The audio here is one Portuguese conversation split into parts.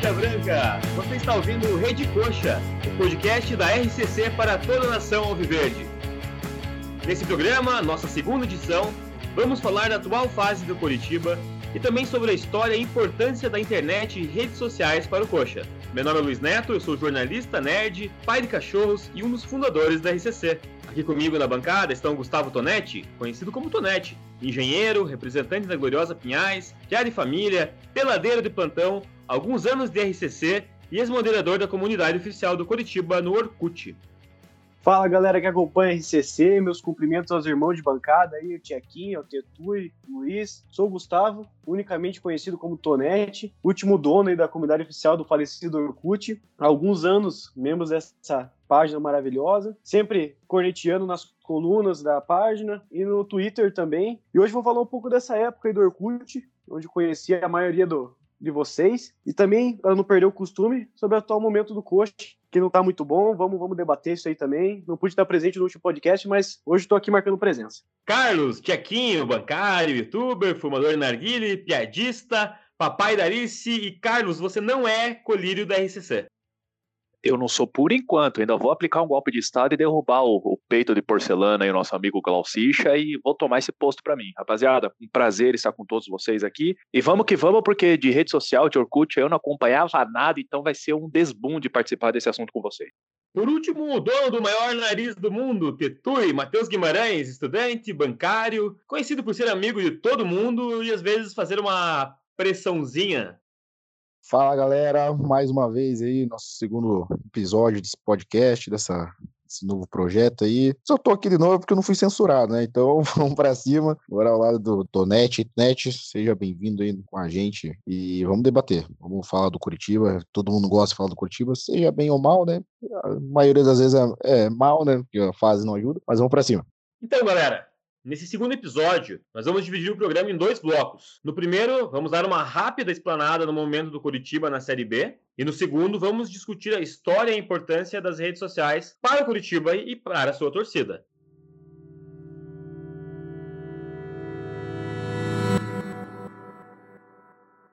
Coxa Branca! Você está ouvindo o Rede Coxa, o podcast da RCC para toda a nação alviverde. Nesse programa, nossa segunda edição, vamos falar da atual fase do Curitiba e também sobre a história e importância da internet e redes sociais para o Coxa. Meu nome é Luiz Neto, eu sou jornalista, nerd, pai de cachorros e um dos fundadores da RCC. Aqui comigo na bancada estão Gustavo Tonetti, conhecido como Tonetti, engenheiro, representante da Gloriosa Pinhais, já de família, peladeiro de plantão, alguns anos de RCC e ex-moderador da comunidade oficial do Curitiba no Orkut. Fala galera que acompanha a RCC, meus cumprimentos aos irmãos de bancada aí, o Tiaquinho, o Tetui, Luiz. Sou o Gustavo, unicamente conhecido como Tonete, último dono aí da comunidade oficial do falecido Orkut. Há alguns anos, membros dessa página maravilhosa, sempre corneteando nas colunas da página e no Twitter também. E hoje vou falar um pouco dessa época aí do Orkut, onde conheci a maioria do, de vocês e também, para não perder o costume, sobre o atual momento do coach, que não está muito bom. Vamos, vamos debater isso aí também. Não pude estar presente no último podcast, mas hoje estou aqui marcando presença. Carlos, Tchequinho, bancário, youtuber, fumador de narguile, piadista, papai da Alice e Carlos, você não é colírio da RCC eu não sou por enquanto, ainda vou aplicar um golpe de Estado e derrubar o, o peito de porcelana e o nosso amigo Glaucicha e vou tomar esse posto para mim. Rapaziada, um prazer estar com todos vocês aqui. E vamos que vamos, porque de rede social, de Orkut, eu não acompanhava nada, então vai ser um desbum de participar desse assunto com vocês. Por último, o dono do maior nariz do mundo, Tetui, Matheus Guimarães, estudante, bancário, conhecido por ser amigo de todo mundo e às vezes fazer uma pressãozinha Fala galera, mais uma vez aí, nosso segundo episódio desse podcast, dessa, desse novo projeto aí. Só tô aqui de novo porque eu não fui censurado, né? Então vamos para cima. Agora ao lado do Tonete. Net, seja bem-vindo aí com a gente e vamos debater. Vamos falar do Curitiba. Todo mundo gosta de falar do Curitiba, seja bem ou mal, né? A maioria das vezes é, é mal, né? Porque a fase não ajuda, mas vamos para cima. Então, galera, Nesse segundo episódio, nós vamos dividir o programa em dois blocos. No primeiro, vamos dar uma rápida explanada no momento do Curitiba na Série B. E no segundo, vamos discutir a história e a importância das redes sociais para o Curitiba e para a sua torcida.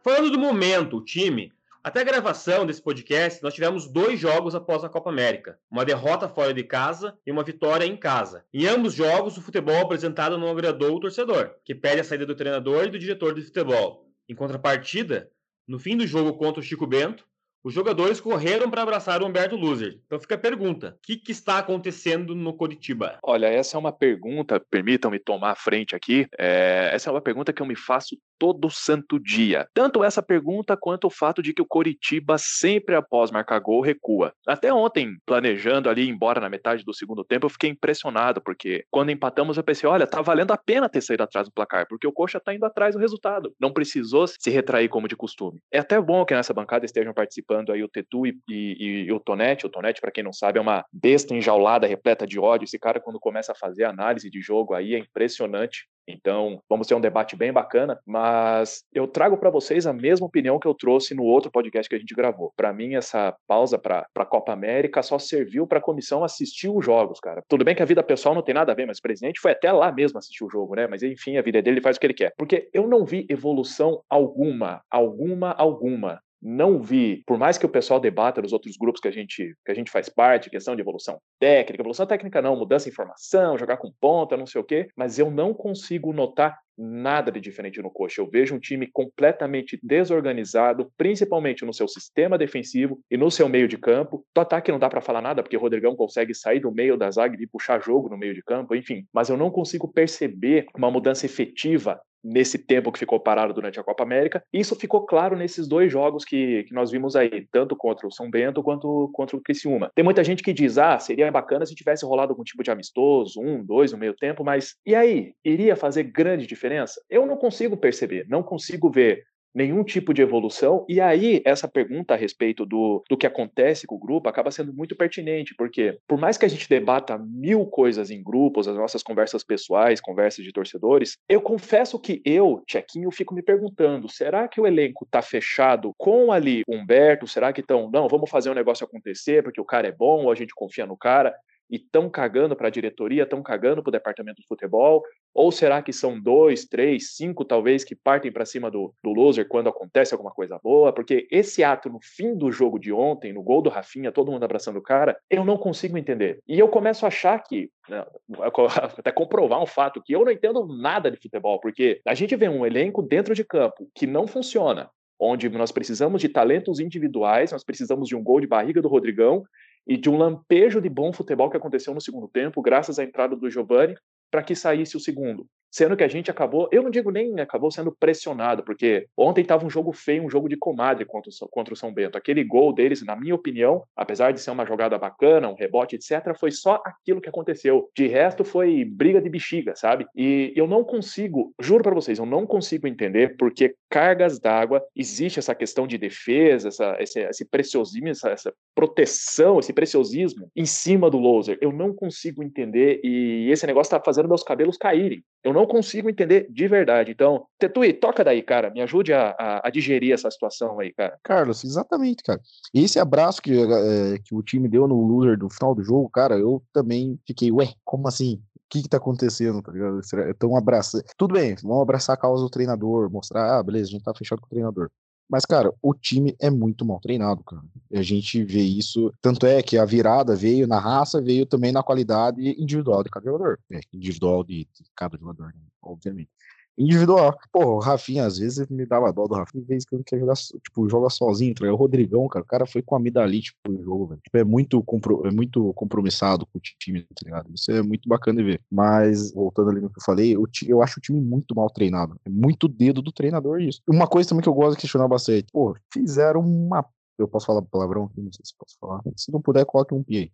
Falando do momento, o time, até a gravação desse podcast, nós tivemos dois jogos após a Copa América: uma derrota fora de casa e uma vitória em casa. Em ambos os jogos, o futebol apresentado não agradou o torcedor, que pede a saída do treinador e do diretor de futebol. Em contrapartida, no fim do jogo contra o Chico Bento, os jogadores correram para abraçar o Humberto Loser. Então fica a pergunta: o que, que, está acontecendo no Coritiba? Olha, essa é uma pergunta, permitam-me tomar a frente aqui. É, essa é uma pergunta que eu me faço todo santo dia. Tanto essa pergunta quanto o fato de que o Coritiba sempre após marcar gol recua. Até ontem, planejando ali embora na metade do segundo tempo, eu fiquei impressionado porque quando empatamos eu pensei, olha, tá valendo a pena ter saído atrás do placar, porque o Coxa tá indo atrás do resultado. Não precisou se retrair como de costume. É até bom que nessa bancada estejam participando aí o Tetu e, e, e o Tonete. O Tonete, para quem não sabe, é uma besta enjaulada, repleta de ódio. Esse cara quando começa a fazer análise de jogo aí é impressionante. Então, vamos ter um debate bem bacana, mas eu trago para vocês a mesma opinião que eu trouxe no outro podcast que a gente gravou. Para mim, essa pausa para a Copa América só serviu para a comissão assistir os jogos, cara. Tudo bem que a vida pessoal não tem nada a ver, mas o presidente foi até lá mesmo assistir o jogo, né? Mas enfim, a vida dele ele faz o que ele quer. Porque eu não vi evolução alguma, alguma, alguma não vi, por mais que o pessoal debata nos outros grupos que a gente que a gente faz parte, questão de evolução técnica, evolução técnica não, mudança de informação, jogar com ponta, não sei o quê, mas eu não consigo notar nada de diferente no Coxa. Eu vejo um time completamente desorganizado, principalmente no seu sistema defensivo e no seu meio de campo. Do ataque não dá para falar nada, porque o Rodrigão consegue sair do meio da zaga e puxar jogo no meio de campo, enfim. Mas eu não consigo perceber uma mudança efetiva nesse tempo que ficou parado durante a Copa América. Isso ficou claro nesses dois jogos que, que nós vimos aí, tanto contra o São Bento quanto contra o Criciúma. Tem muita gente que diz, ah, seria bacana se tivesse rolado algum tipo de amistoso, um, dois no meio tempo, mas e aí? Iria fazer grande diferença? Eu não consigo perceber, não consigo ver nenhum tipo de evolução. E aí, essa pergunta a respeito do, do que acontece com o grupo acaba sendo muito pertinente, porque por mais que a gente debata mil coisas em grupos, as nossas conversas pessoais, conversas de torcedores, eu confesso que eu, Tchequinho, fico me perguntando: será que o elenco está fechado com ali Humberto? Será que estão, não, vamos fazer um negócio acontecer porque o cara é bom ou a gente confia no cara? E estão cagando para a diretoria, estão cagando para o departamento de futebol? Ou será que são dois, três, cinco, talvez, que partem para cima do, do loser quando acontece alguma coisa boa? Porque esse ato no fim do jogo de ontem, no gol do Rafinha, todo mundo abraçando o cara, eu não consigo entender. E eu começo a achar que, né, até comprovar um fato, que eu não entendo nada de futebol, porque a gente vê um elenco dentro de campo que não funciona, onde nós precisamos de talentos individuais, nós precisamos de um gol de barriga do Rodrigão e de um lampejo de bom futebol que aconteceu no segundo tempo, graças à entrada do Giovani, para que saísse o segundo sendo que a gente acabou, eu não digo nem acabou sendo pressionado, porque ontem estava um jogo feio, um jogo de comadre contra o, contra o São Bento. Aquele gol deles, na minha opinião, apesar de ser uma jogada bacana, um rebote, etc., foi só aquilo que aconteceu. De resto, foi briga de bexiga, sabe? E eu não consigo, juro para vocês, eu não consigo entender porque cargas d'água existe essa questão de defesa, essa, esse, esse preciosismo, essa, essa proteção, esse preciosismo em cima do loser. Eu não consigo entender e esse negócio tá fazendo meus cabelos caírem. Eu não consigo entender de verdade. Então, Tetui, toca daí, cara. Me ajude a, a, a, digerir essa situação aí, cara. Carlos, exatamente, cara. Esse abraço que, é, que o time deu no loser do final do jogo, cara, eu também fiquei, ué, como assim? O que que tá acontecendo, tá ligado? Então, abraça. Tudo bem, vamos abraçar a causa do treinador, mostrar, ah, beleza, a gente tá fechado com o treinador. Mas, cara, o time é muito mal treinado, cara. A gente vê isso. Tanto é que a virada veio na raça, veio também na qualidade individual de cada jogador. É, individual de, de cada jogador, né? obviamente individual. Pô, o Rafinha, às vezes me dava dó do Rafinha, às vezes que ele quer jogar, tipo, joga sozinho, tá? O Rodrigão, cara, o cara foi com a amidalite pro jogo, velho. Tipo, é muito, compro, é muito compromissado com o time, tá ligado? Isso é muito bacana de ver. Mas, voltando ali no que eu falei, eu, eu acho o time muito mal treinado. É muito dedo do treinador isso. Uma coisa também que eu gosto de questionar bastante, pô, fizeram uma. Eu posso falar palavrão aqui? Não sei se posso falar. Se não puder, coloque um pi aí.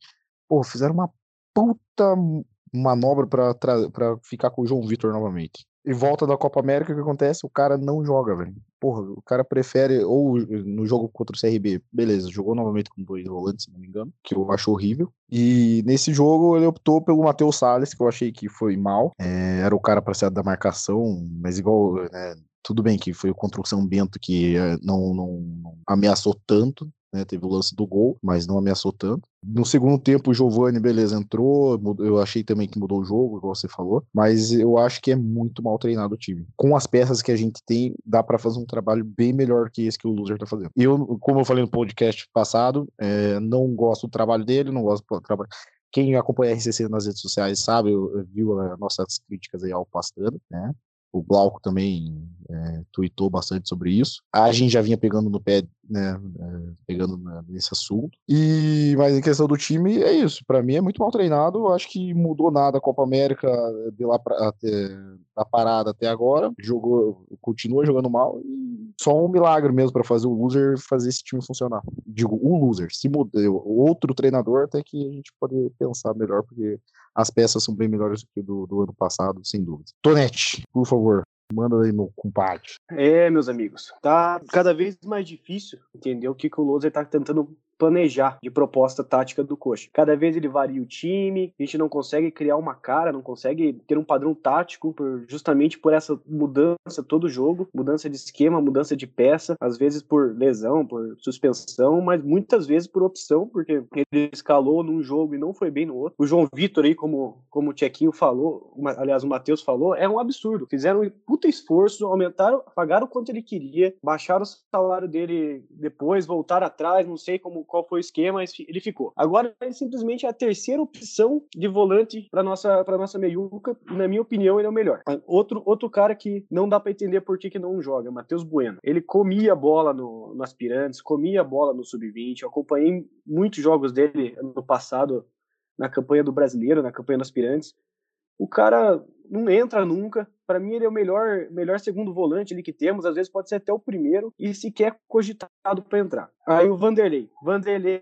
Pô, fizeram uma puta manobra para ficar com o João Vitor novamente e volta da Copa América, o que acontece? O cara não joga, velho. Porra, o cara prefere, ou no jogo contra o CRB, beleza, jogou novamente com dois volantes, se não me engano, que eu acho horrível. E nesse jogo ele optou pelo Matheus Salles, que eu achei que foi mal. É, era o cara para ser da marcação, mas igual, né, tudo bem que foi contra o São Bento que eh, não, não, não ameaçou tanto, né, teve o lance do gol, mas não ameaçou tanto. No segundo tempo, o Giovani, beleza, entrou. Eu achei também que mudou o jogo, igual você falou. Mas eu acho que é muito mal treinado o time. Com as peças que a gente tem, dá para fazer um trabalho bem melhor que esse que o Loser tá fazendo. Eu, como eu falei no podcast passado, é, não gosto do trabalho dele, não gosto do trabalho. Quem acompanha a RCC nas redes sociais sabe, viu as nossas críticas aí ao Pastano, né? O Glauco também é, bastante sobre isso. A gente já vinha pegando no pé, né, é, pegando nesse assunto. E mas em questão do time é isso. Para mim é muito mal treinado. Acho que mudou nada a Copa América de lá pra, até, da parada até agora. Jogou, continua jogando mal. E só um milagre mesmo para fazer o loser fazer esse time funcionar. Digo, o loser. Se muda, outro treinador até que a gente pode pensar melhor porque as peças são bem melhores do que do, do ano passado, sem dúvida. Tonete, por favor, Manda aí, meu compadre. É, meus amigos, tá cada vez mais difícil entender o que, que o Loser tá tentando planejar de proposta tática do Coxa. Cada vez ele varia o time, a gente não consegue criar uma cara, não consegue ter um padrão tático por, justamente por essa mudança todo jogo, mudança de esquema, mudança de peça, às vezes por lesão, por suspensão, mas muitas vezes por opção, porque ele escalou num jogo e não foi bem no outro. O João Vitor aí, como, como o Tchequinho falou, aliás, o Matheus falou, é um absurdo. Fizeram um puta esforço, aumentaram, pagaram o quanto ele queria, baixaram o salário dele depois, voltaram atrás, não sei como qual foi o esquema, mas ele ficou. Agora ele simplesmente é a terceira opção de volante para nossa para nossa meiuca, e na minha opinião ele é o melhor. Outro outro cara que não dá para entender por que, que não joga, Matheus Bueno. Ele comia bola no, no aspirantes, comia bola no sub-20. Eu acompanhei muitos jogos dele no passado na campanha do brasileiro, na campanha do aspirantes. O cara não entra nunca. Para mim, ele é o melhor, melhor segundo volante ali que temos. Às vezes pode ser até o primeiro e sequer cogitado para entrar. Aí o Vanderlei. Vanderlei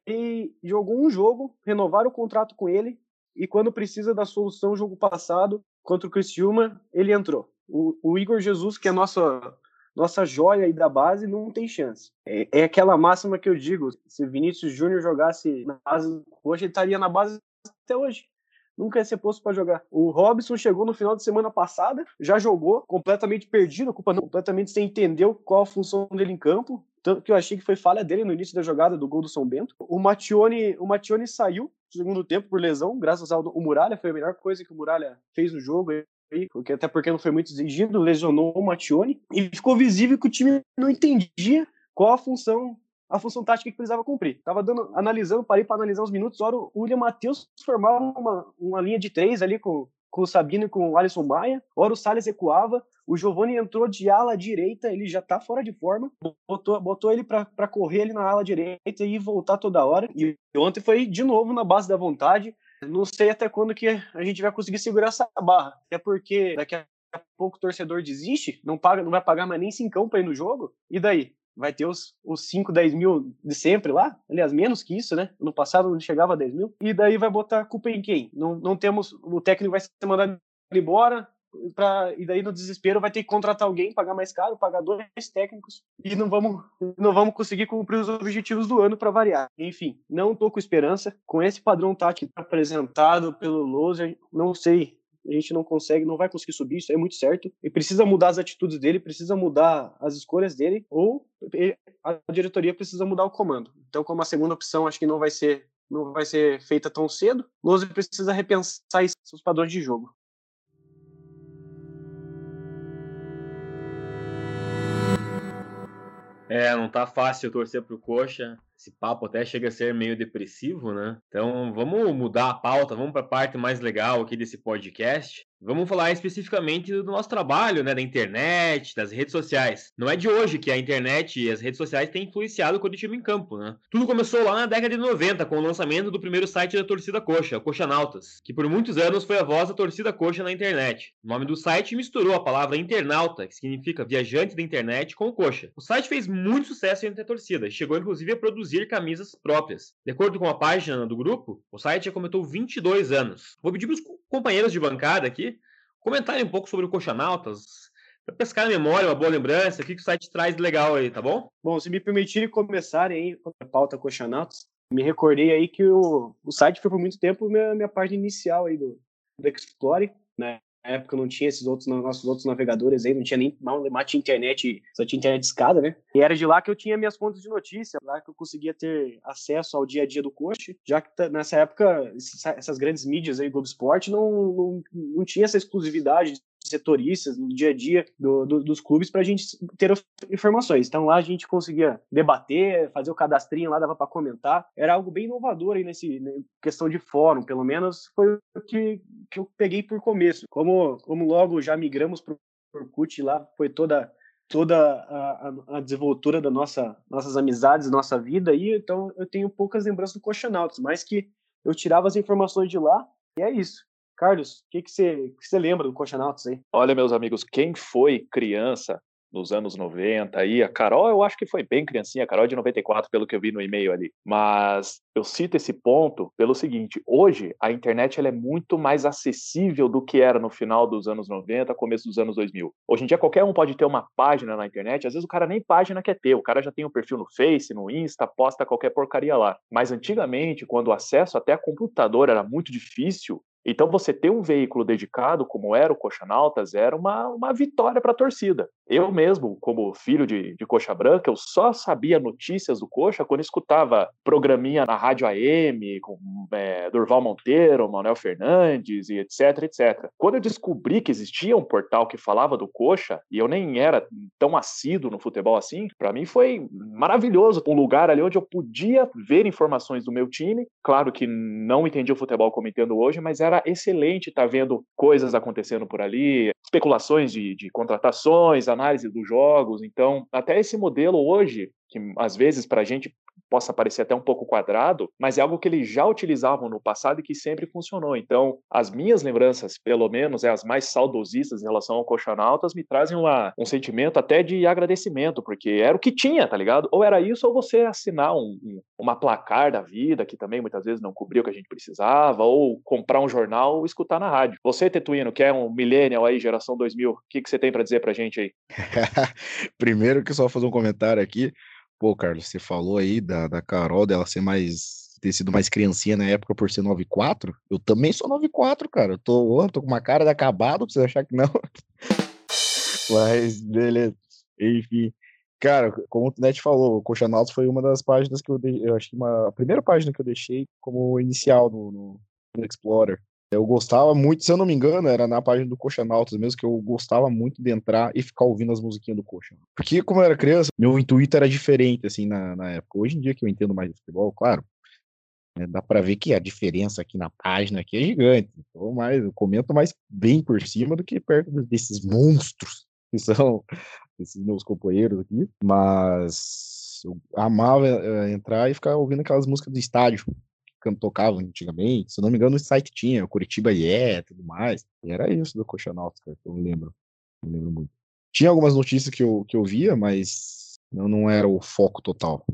jogou um jogo, renovaram o contrato com ele e quando precisa da solução, jogo passado contra o Criciúma, ele entrou. O, o Igor Jesus, que é nossa nossa joia aí da base não tem chance. É, é aquela máxima que eu digo: se Vinícius Júnior jogasse na base hoje, ele estaria na base até hoje nunca ia ser posto para jogar. O Robson chegou no final de semana passada, já jogou, completamente perdido, culpa não, completamente sem entender qual a função dele em campo. Tanto que eu achei que foi falha dele no início da jogada do gol do São Bento. O Matione, o Matione saiu, segundo tempo por lesão, graças ao Muralha, foi a melhor coisa que o Muralha fez no jogo. Porque, até porque não foi muito exigido, lesionou o Matione e ficou visível que o time não entendia qual a função a função tática que precisava cumprir. Tava dando, analisando, parei para analisar os minutos, hora o William Matheus formava uma, uma linha de três ali com, com o Sabino e com o Alisson Maia, hora o Salles recuava, o Giovani entrou de ala direita, ele já tá fora de forma, botou, botou ele para correr ali na ala direita e voltar toda hora, e ontem foi de novo na base da vontade, não sei até quando que a gente vai conseguir segurar essa barra, até porque daqui a pouco o torcedor desiste, não paga, não vai pagar mais nem cincão para ir no jogo, e daí? Vai ter os, os 5, 10 mil de sempre lá, aliás, menos que isso, né? No passado não chegava a 10 mil, e daí vai botar a culpa em quem? Não, não temos, o técnico vai ser mandado embora, pra, e daí no desespero vai ter que contratar alguém, pagar mais caro, pagar dois técnicos, e não vamos, não vamos conseguir cumprir os objetivos do ano para variar. Enfim, não tô com esperança, com esse padrão tático apresentado pelo Loser, não sei a gente não consegue, não vai conseguir subir, isso é muito certo. E precisa mudar as atitudes dele, precisa mudar as escolhas dele, ou a diretoria precisa mudar o comando. Então, como a segunda opção acho que não vai ser não vai ser feita tão cedo, Lousa precisa repensar seus padrões de jogo. É, não tá fácil torcer pro Coxa. Esse papo até chega a ser meio depressivo, né? Então vamos mudar a pauta, vamos para a parte mais legal aqui desse podcast. Vamos falar especificamente do nosso trabalho, né, da internet, das redes sociais. Não é de hoje que a internet e as redes sociais têm influenciado o Curitiba em campo, né? Tudo começou lá na década de 90, com o lançamento do primeiro site da torcida coxa, Coxa Nautas, que por muitos anos foi a voz da torcida coxa na internet. O nome do site misturou a palavra internauta, que significa viajante da internet, com o coxa. O site fez muito sucesso entre a torcida, chegou inclusive a produzir camisas próprias. De acordo com a página do grupo, o site já completou 22 anos. Vou pedir para os companheiros de bancada aqui comentarem um pouco sobre o Coxanautas, para pescar na memória, uma boa lembrança, o que, o site traz legal aí, tá bom? Bom, se me permitirem começarem aí com a pauta Coxanautas, me recordei aí que o, o site foi por muito tempo minha, minha parte inicial aí do, do Explore, né? Na época não tinha esses outros nossos outros navegadores aí, não tinha nem mal tinha internet, só tinha internet escada, né? E era de lá que eu tinha minhas fontes de notícia, lá que eu conseguia ter acesso ao dia a dia do coach, já que nessa época essas grandes mídias aí, Globo Esporte, não, não, não tinha essa exclusividade setoristas no dia a dia do, do, dos clubes para a gente ter informações. Então lá a gente conseguia debater, fazer o cadastrinho lá, dava para comentar. Era algo bem inovador aí nesse né, questão de fórum, pelo menos foi o que, que eu peguei por começo. Como, como logo já migramos para o Orkut lá, foi toda toda a, a, a, desenvoltura da nossa nossas amizades, nossa vida aí, então eu tenho poucas lembranças do Coxanautas, mas que eu tirava as informações de lá e é isso. Carlos, o que, você, que lembra do Coxanautas aí? Olha, meus amigos, quem foi criança nos anos 90 aí, a Carol eu acho que foi bem criancinha, a Carol é de 94 pelo que eu vi no e-mail ali, mas eu cito esse ponto pelo seguinte, hoje a internet ela é muito mais acessível do que era no final dos anos 90, começo dos anos 2000. Hoje em dia qualquer um pode ter uma página na internet, às vezes o cara nem página quer ter, o cara já tem um perfil no Face, no Insta, posta qualquer porcaria lá. Mas antigamente, quando o acesso até a computador era muito difícil, então, você ter um veículo dedicado, como era o Coxa Nautas, era uma, uma vitória para a torcida. Eu mesmo, como filho de, de Coxa Branca, eu só sabia notícias do Coxa quando escutava programinha na rádio AM, com é, Durval Monteiro, Manuel Fernandes e etc, etc. Quando eu descobri que existia um portal que falava do Coxa, e eu nem era tão assíduo no futebol assim, para mim foi maravilhoso. Um lugar ali onde eu podia ver informações do meu time. Claro que não entendi o futebol como entendo hoje, mas era era excelente estar tá vendo coisas acontecendo por ali, especulações de, de contratações, análise dos jogos. Então, até esse modelo hoje, que às vezes para a gente possa parecer até um pouco quadrado, mas é algo que eles já utilizavam no passado e que sempre funcionou. Então, as minhas lembranças, pelo menos, é as mais saudosistas em relação ao Coxanautas, me trazem uma, um sentimento até de agradecimento, porque era o que tinha, tá ligado? Ou era isso, ou você assinar um, um, uma placar da vida, que também muitas vezes não cobriu o que a gente precisava, ou comprar um jornal ou escutar na rádio. Você, Tetuino, que é um millennial aí, geração 2000, o que, que você tem para dizer pra gente aí? Primeiro que só fazer um comentário aqui, Pô, Carlos, você falou aí da, da Carol, dela ser mais. ter sido mais criancinha na época por ser 9'4. Eu também sou 9'4, cara. Eu tô, tô com uma cara de acabado, pra você achar que não. Mas, beleza. Enfim. Cara, como o Net falou, o Coxa Nautas foi uma das páginas que eu deixei, eu acho que uma, a primeira página que eu deixei como inicial no, no, no Explorer. Eu gostava muito, se eu não me engano, era na página do Coxa Nautas mesmo, que eu gostava muito de entrar e ficar ouvindo as musiquinhas do Coxa. Porque, como eu era criança, meu intuito era diferente, assim, na, na época. Hoje em dia que eu entendo mais de futebol, claro, né, dá para ver que a diferença aqui na página aqui é gigante. Então, mais, eu comento mais bem por cima do que perto desses monstros que são esses meus companheiros aqui. Mas eu amava eh, entrar e ficar ouvindo aquelas músicas do estádio que tocavam antigamente. Se não me engano, o site tinha, o Curitiba e é, tudo mais. E era isso do que eu lembro. Eu lembro muito. Tinha algumas notícias que eu, que eu via, mas não, não era o foco total.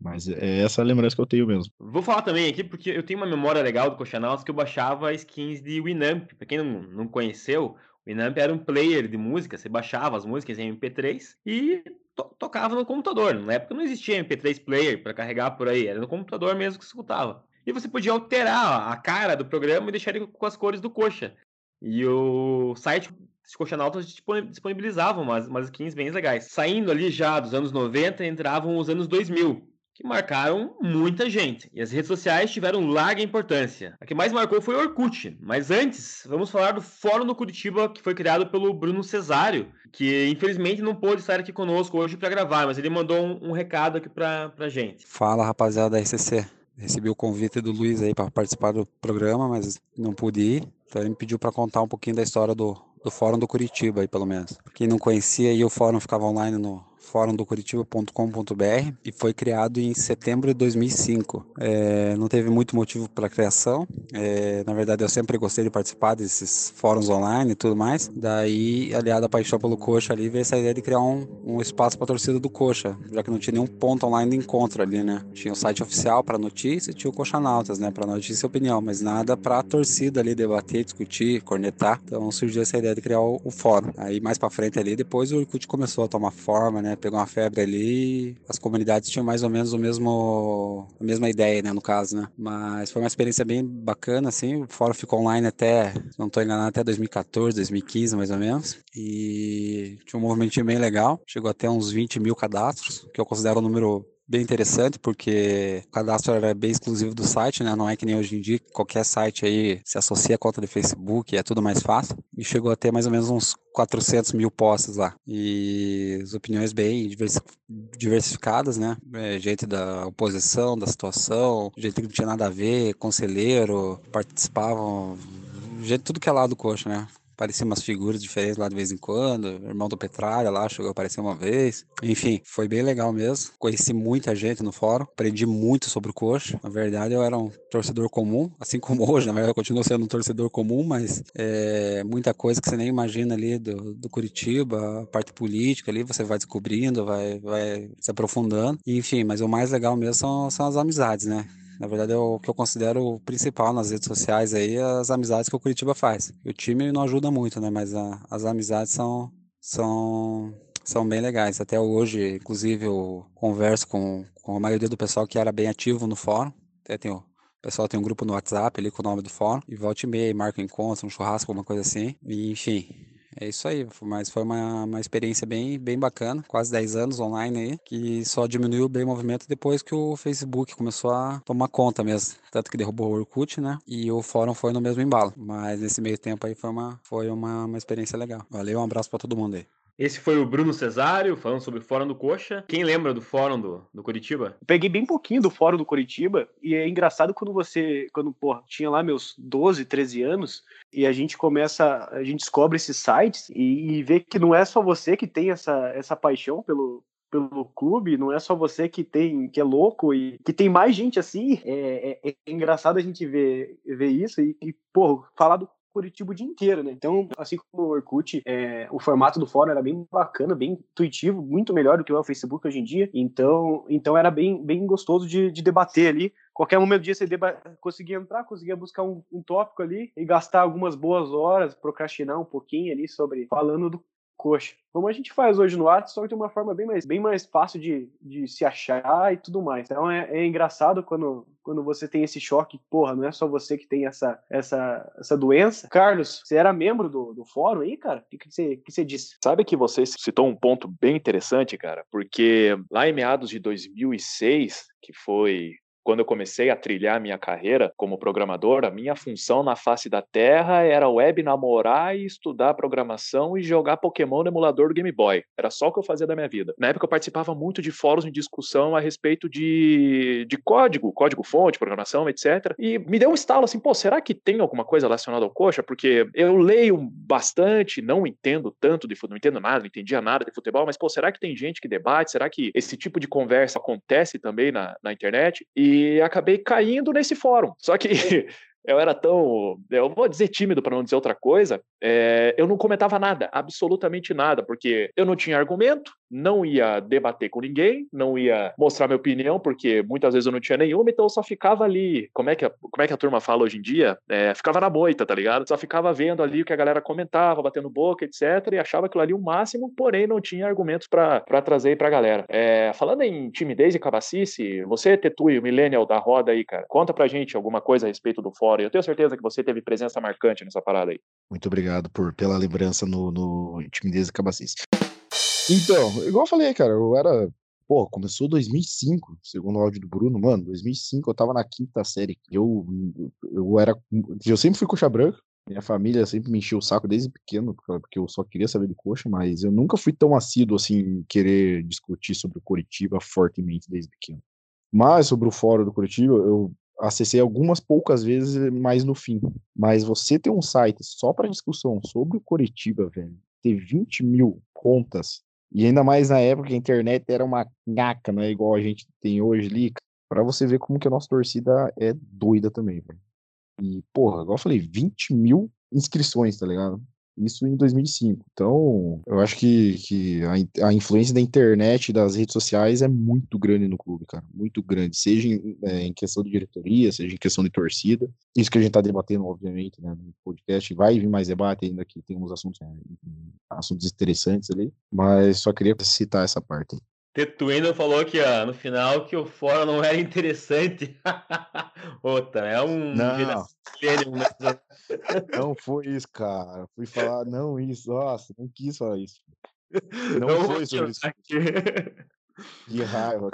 Mas é essa a lembrança que eu tenho mesmo. Vou falar também aqui, porque eu tenho uma memória legal do Náutica que eu baixava skins de Winamp. Pra quem não, não conheceu, o Winamp era um player de música, você baixava as músicas em MP3 e to tocava no computador. Na época não existia MP3 player para carregar por aí, era no computador mesmo que escutava. E você podia alterar a cara do programa e deixar ele com as cores do coxa. E o site Coxa Nautas disponibilizavam umas, umas skins bem legais. Saindo ali já dos anos 90, entravam os anos 2000, que marcaram muita gente. E as redes sociais tiveram larga importância. A que mais marcou foi o Orkut. Mas antes, vamos falar do Fórum do Curitiba, que foi criado pelo Bruno Cesário, que infelizmente não pôde estar aqui conosco hoje para gravar, mas ele mandou um, um recado aqui para a gente. Fala, rapaziada da RCC recebi o convite do Luiz aí para participar do programa, mas não pude ir. Então ele me pediu para contar um pouquinho da história do, do Fórum do Curitiba aí, pelo menos. Quem não conhecia aí, o fórum ficava online no fórumdocuritiba.com.br e foi criado em setembro de 2005. É, não teve muito motivo para a criação. É, na verdade, eu sempre gostei de participar desses fóruns online e tudo mais. Daí, aliado à paixão pelo Coxa ali, veio essa ideia de criar um, um espaço para a torcida do Coxa, já que não tinha nenhum ponto online de encontro ali, né? Tinha o site oficial para notícia e tinha o Coxa Nautas, né? Para notícia e opinião, mas nada para a torcida ali debater, discutir, cornetar. Então surgiu essa ideia de criar o, o fórum. Aí mais para frente ali, depois o Orkut começou a tomar forma, né? Pegou uma febre ali, as comunidades tinham mais ou menos o mesmo, a mesma ideia, né, no caso, né? Mas foi uma experiência bem bacana, assim, o fórum ficou online até, se não estou enganado, até 2014, 2015, mais ou menos, e tinha um movimentinho bem legal, chegou até uns 20 mil cadastros, que eu considero um número bem interessante, porque o cadastro era bem exclusivo do site, né? Não é que nem hoje em dia, qualquer site aí se associa à conta de Facebook, é tudo mais fácil. E chegou a ter mais ou menos uns 400 mil posts lá. E as opiniões bem diversificadas, né? É, gente da oposição, da situação, gente que não tinha nada a ver, conselheiro, participavam, gente tudo que é lá do coxa, né? Apareciam umas figuras diferentes lá de vez em quando. O irmão do Petralha lá chegou a aparecer uma vez. Enfim, foi bem legal mesmo. Conheci muita gente no fórum, aprendi muito sobre o coxa. Na verdade, eu era um torcedor comum, assim como hoje, na verdade, eu continuo sendo um torcedor comum, mas é, muita coisa que você nem imagina ali do, do Curitiba, a parte política ali, você vai descobrindo, vai, vai se aprofundando. Enfim, mas o mais legal mesmo são, são as amizades, né? Na verdade, é o que eu considero o principal nas redes sociais aí, as amizades que o Curitiba faz. O time não ajuda muito, né? Mas a, as amizades são, são, são bem legais. Até hoje, inclusive, eu converso com, com a maioria do pessoal que era bem ativo no fórum. Até tem o o pessoal tem um grupo no WhatsApp ali com o nome do fórum. E volta e meia, marca um encontro, um churrasco, alguma coisa assim. E, enfim, é isso aí, mas foi uma, uma experiência bem, bem bacana, quase 10 anos online aí, que só diminuiu bem o movimento depois que o Facebook começou a tomar conta mesmo. Tanto que derrubou o Orkut, né? E o fórum foi no mesmo embalo. Mas nesse meio tempo aí foi uma, foi uma, uma experiência legal. Valeu, um abraço para todo mundo aí. Esse foi o Bruno Cesário falando sobre o Fórum do Coxa. Quem lembra do Fórum do, do Curitiba? Peguei bem pouquinho do Fórum do Curitiba e é engraçado quando você, quando porra, tinha lá meus 12, 13 anos e a gente começa, a gente descobre esses sites e, e vê que não é só você que tem essa, essa paixão pelo, pelo clube, não é só você que tem que é louco e que tem mais gente assim. É, é, é engraçado a gente ver, ver isso e, e pô, falar do Curitiba o dia inteiro, né? Então, assim como o Orkut, é, o formato do fórum era bem bacana, bem intuitivo, muito melhor do que o Facebook hoje em dia. Então, então era bem, bem gostoso de, de debater ali. Qualquer momento do dia você conseguia entrar, conseguia buscar um, um tópico ali e gastar algumas boas horas, procrastinar um pouquinho ali sobre falando do coxa. Como a gente faz hoje no Whats, só que de uma forma bem mais, bem mais fácil de, de se achar e tudo mais. Então é, é engraçado quando, quando você tem esse choque, porra, não é só você que tem essa, essa, essa doença. Carlos, você era membro do, do fórum aí, cara? O que, que, você, que você disse? Sabe que você citou um ponto bem interessante, cara, porque lá em meados de 2006, que foi quando eu comecei a trilhar a minha carreira como programador, a minha função na face da Terra era web namorar e estudar programação e jogar Pokémon no emulador do Game Boy. Era só o que eu fazia da minha vida. Na época eu participava muito de fóruns de discussão a respeito de, de código, código-fonte, programação, etc. E me deu um estalo assim, pô, será que tem alguma coisa relacionada ao coxa? Porque eu leio bastante, não entendo tanto de futebol, não entendo nada, não entendia nada de futebol, mas, pô, será que tem gente que debate? Será que esse tipo de conversa acontece também na, na internet? E e acabei caindo nesse fórum. Só que eu era tão, eu vou dizer tímido para não dizer outra coisa, é, eu não comentava nada, absolutamente nada, porque eu não tinha argumento, não ia debater com ninguém, não ia mostrar minha opinião, porque muitas vezes eu não tinha nenhuma, então eu só ficava ali, como é que a, como é que a turma fala hoje em dia? É, ficava na boita, tá ligado? Só ficava vendo ali o que a galera comentava, batendo boca, etc, e achava aquilo ali o máximo, porém não tinha argumentos para trazer para a galera. É, falando em timidez e cabacice, você, Tetui, o millennial da roda aí, cara, conta pra gente alguma coisa a respeito do fórum. Eu tenho certeza que você teve presença marcante nessa parada aí. Muito obrigado por, pela lembrança no, no timidez e cabacice. Então, igual eu falei, cara, eu era. Pô, começou 2005, segundo o áudio do Bruno, mano. 2005 eu tava na quinta série. Eu, eu era. Eu sempre fui coxa branca. Minha família sempre me encheu o saco desde pequeno, porque eu só queria saber de coxa, mas eu nunca fui tão assíduo assim, querer discutir sobre o Curitiba fortemente desde pequeno. Mas sobre o fórum do Curitiba, eu acessei algumas poucas vezes, mais no fim. Mas você ter um site só para discussão sobre o Curitiba, velho, ter 20 mil contas e ainda mais na época a internet era uma ngaca, não é igual a gente tem hoje ali, para você ver como que a nossa torcida é doida também, velho. E, porra, igual eu falei, 20 mil inscrições, tá ligado? Isso em 2005. Então, eu acho que, que a, a, influência da internet das redes sociais é muito grande no clube, cara. Muito grande. Seja em, é, em, questão de diretoria, seja em questão de torcida. Isso que a gente tá debatendo, obviamente, né, no podcast. Vai vir mais debate ainda que tem uns assuntos, é, assuntos interessantes ali. Mas só queria citar essa parte aí. Tetuendo falou que ó, no final que o fórum não era interessante. Outra, é um. Não. não foi isso, cara. Fui falar, não, isso. Nossa, não quis falar isso. Não, não foi sobre isso. Que raiva.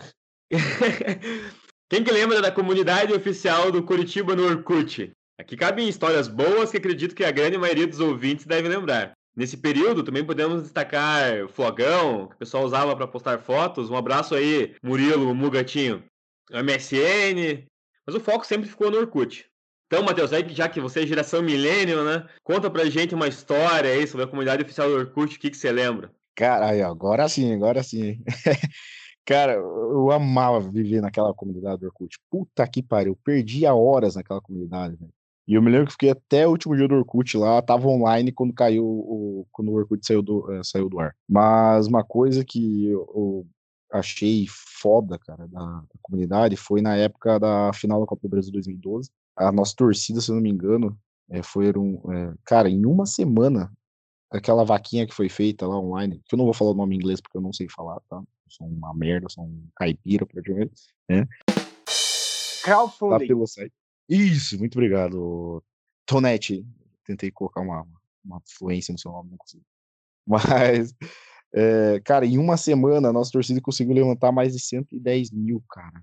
Quem que lembra da comunidade oficial do Curitiba no Orkut? Aqui cabem histórias boas que acredito que a grande maioria dos ouvintes deve lembrar. Nesse período, também podemos destacar o Flogão, que o pessoal usava para postar fotos. Um abraço aí, Murilo, Mugatinho. MSN. Mas o foco sempre ficou no Orkut. Então, Matheus, já que você é geração milênio, né? Conta pra gente uma história aí sobre a comunidade oficial do Orkut, o que, que você lembra? Cara, aí, agora sim, agora sim. Cara, eu amava viver naquela comunidade do Orkut. Puta que pariu, perdia horas naquela comunidade, velho. E eu me lembro que fiquei até o último dia do Orkut lá, tava online quando caiu o, quando o Orkut saiu do, é, saiu do ar. Mas uma coisa que eu, eu achei foda, cara, da, da, comunidade foi na época da final da Copa do Brasil 2012. A nossa torcida, se eu não me engano, é, foi um, é, cara, em uma semana, aquela vaquinha que foi feita lá online, que eu não vou falar o nome em inglês porque eu não sei falar, tá? Eu sou uma merda, sou um caipira praticamente, né? Crowdfunding. Tá pelo site. Isso, muito obrigado, Tonete. Tentei colocar uma, uma fluência no seu nome, não consegui. Mas, é, cara, em uma semana a nossa torcida conseguiu levantar mais de 110 mil, cara.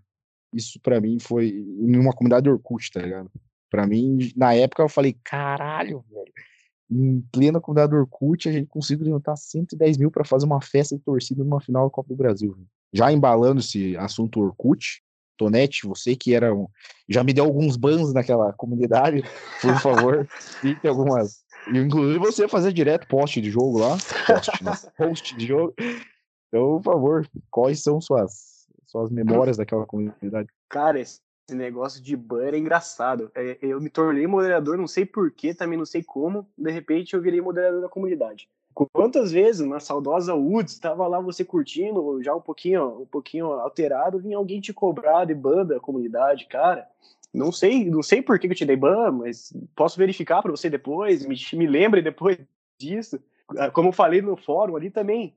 Isso para mim foi em uma comunidade Orkut, tá ligado? Pra mim, na época eu falei, caralho, velho. Em plena comunidade Orkut, a gente conseguiu levantar 110 mil para fazer uma festa de torcida numa final da Copa do Brasil. Já embalando esse assunto Orkut, Tonete, você que era um, já me deu alguns bans naquela comunidade, por favor, cite algumas. Inclusive você fazer direto post de jogo lá, post, né? post de jogo. Então, por favor, quais são suas, suas memórias daquela comunidade? Cara, esse negócio de ban é engraçado. É, eu me tornei moderador, não sei porquê, também não sei como. De repente eu virei moderador da comunidade. Quantas vezes na saudosa Woods estava lá você curtindo, já um pouquinho, um pouquinho alterado, vinha alguém te cobrar de banda, comunidade, cara. Não sei, não sei por que eu te dei ban, mas posso verificar para você depois, me, me lembre depois disso. Ah, como eu falei no fórum ali também,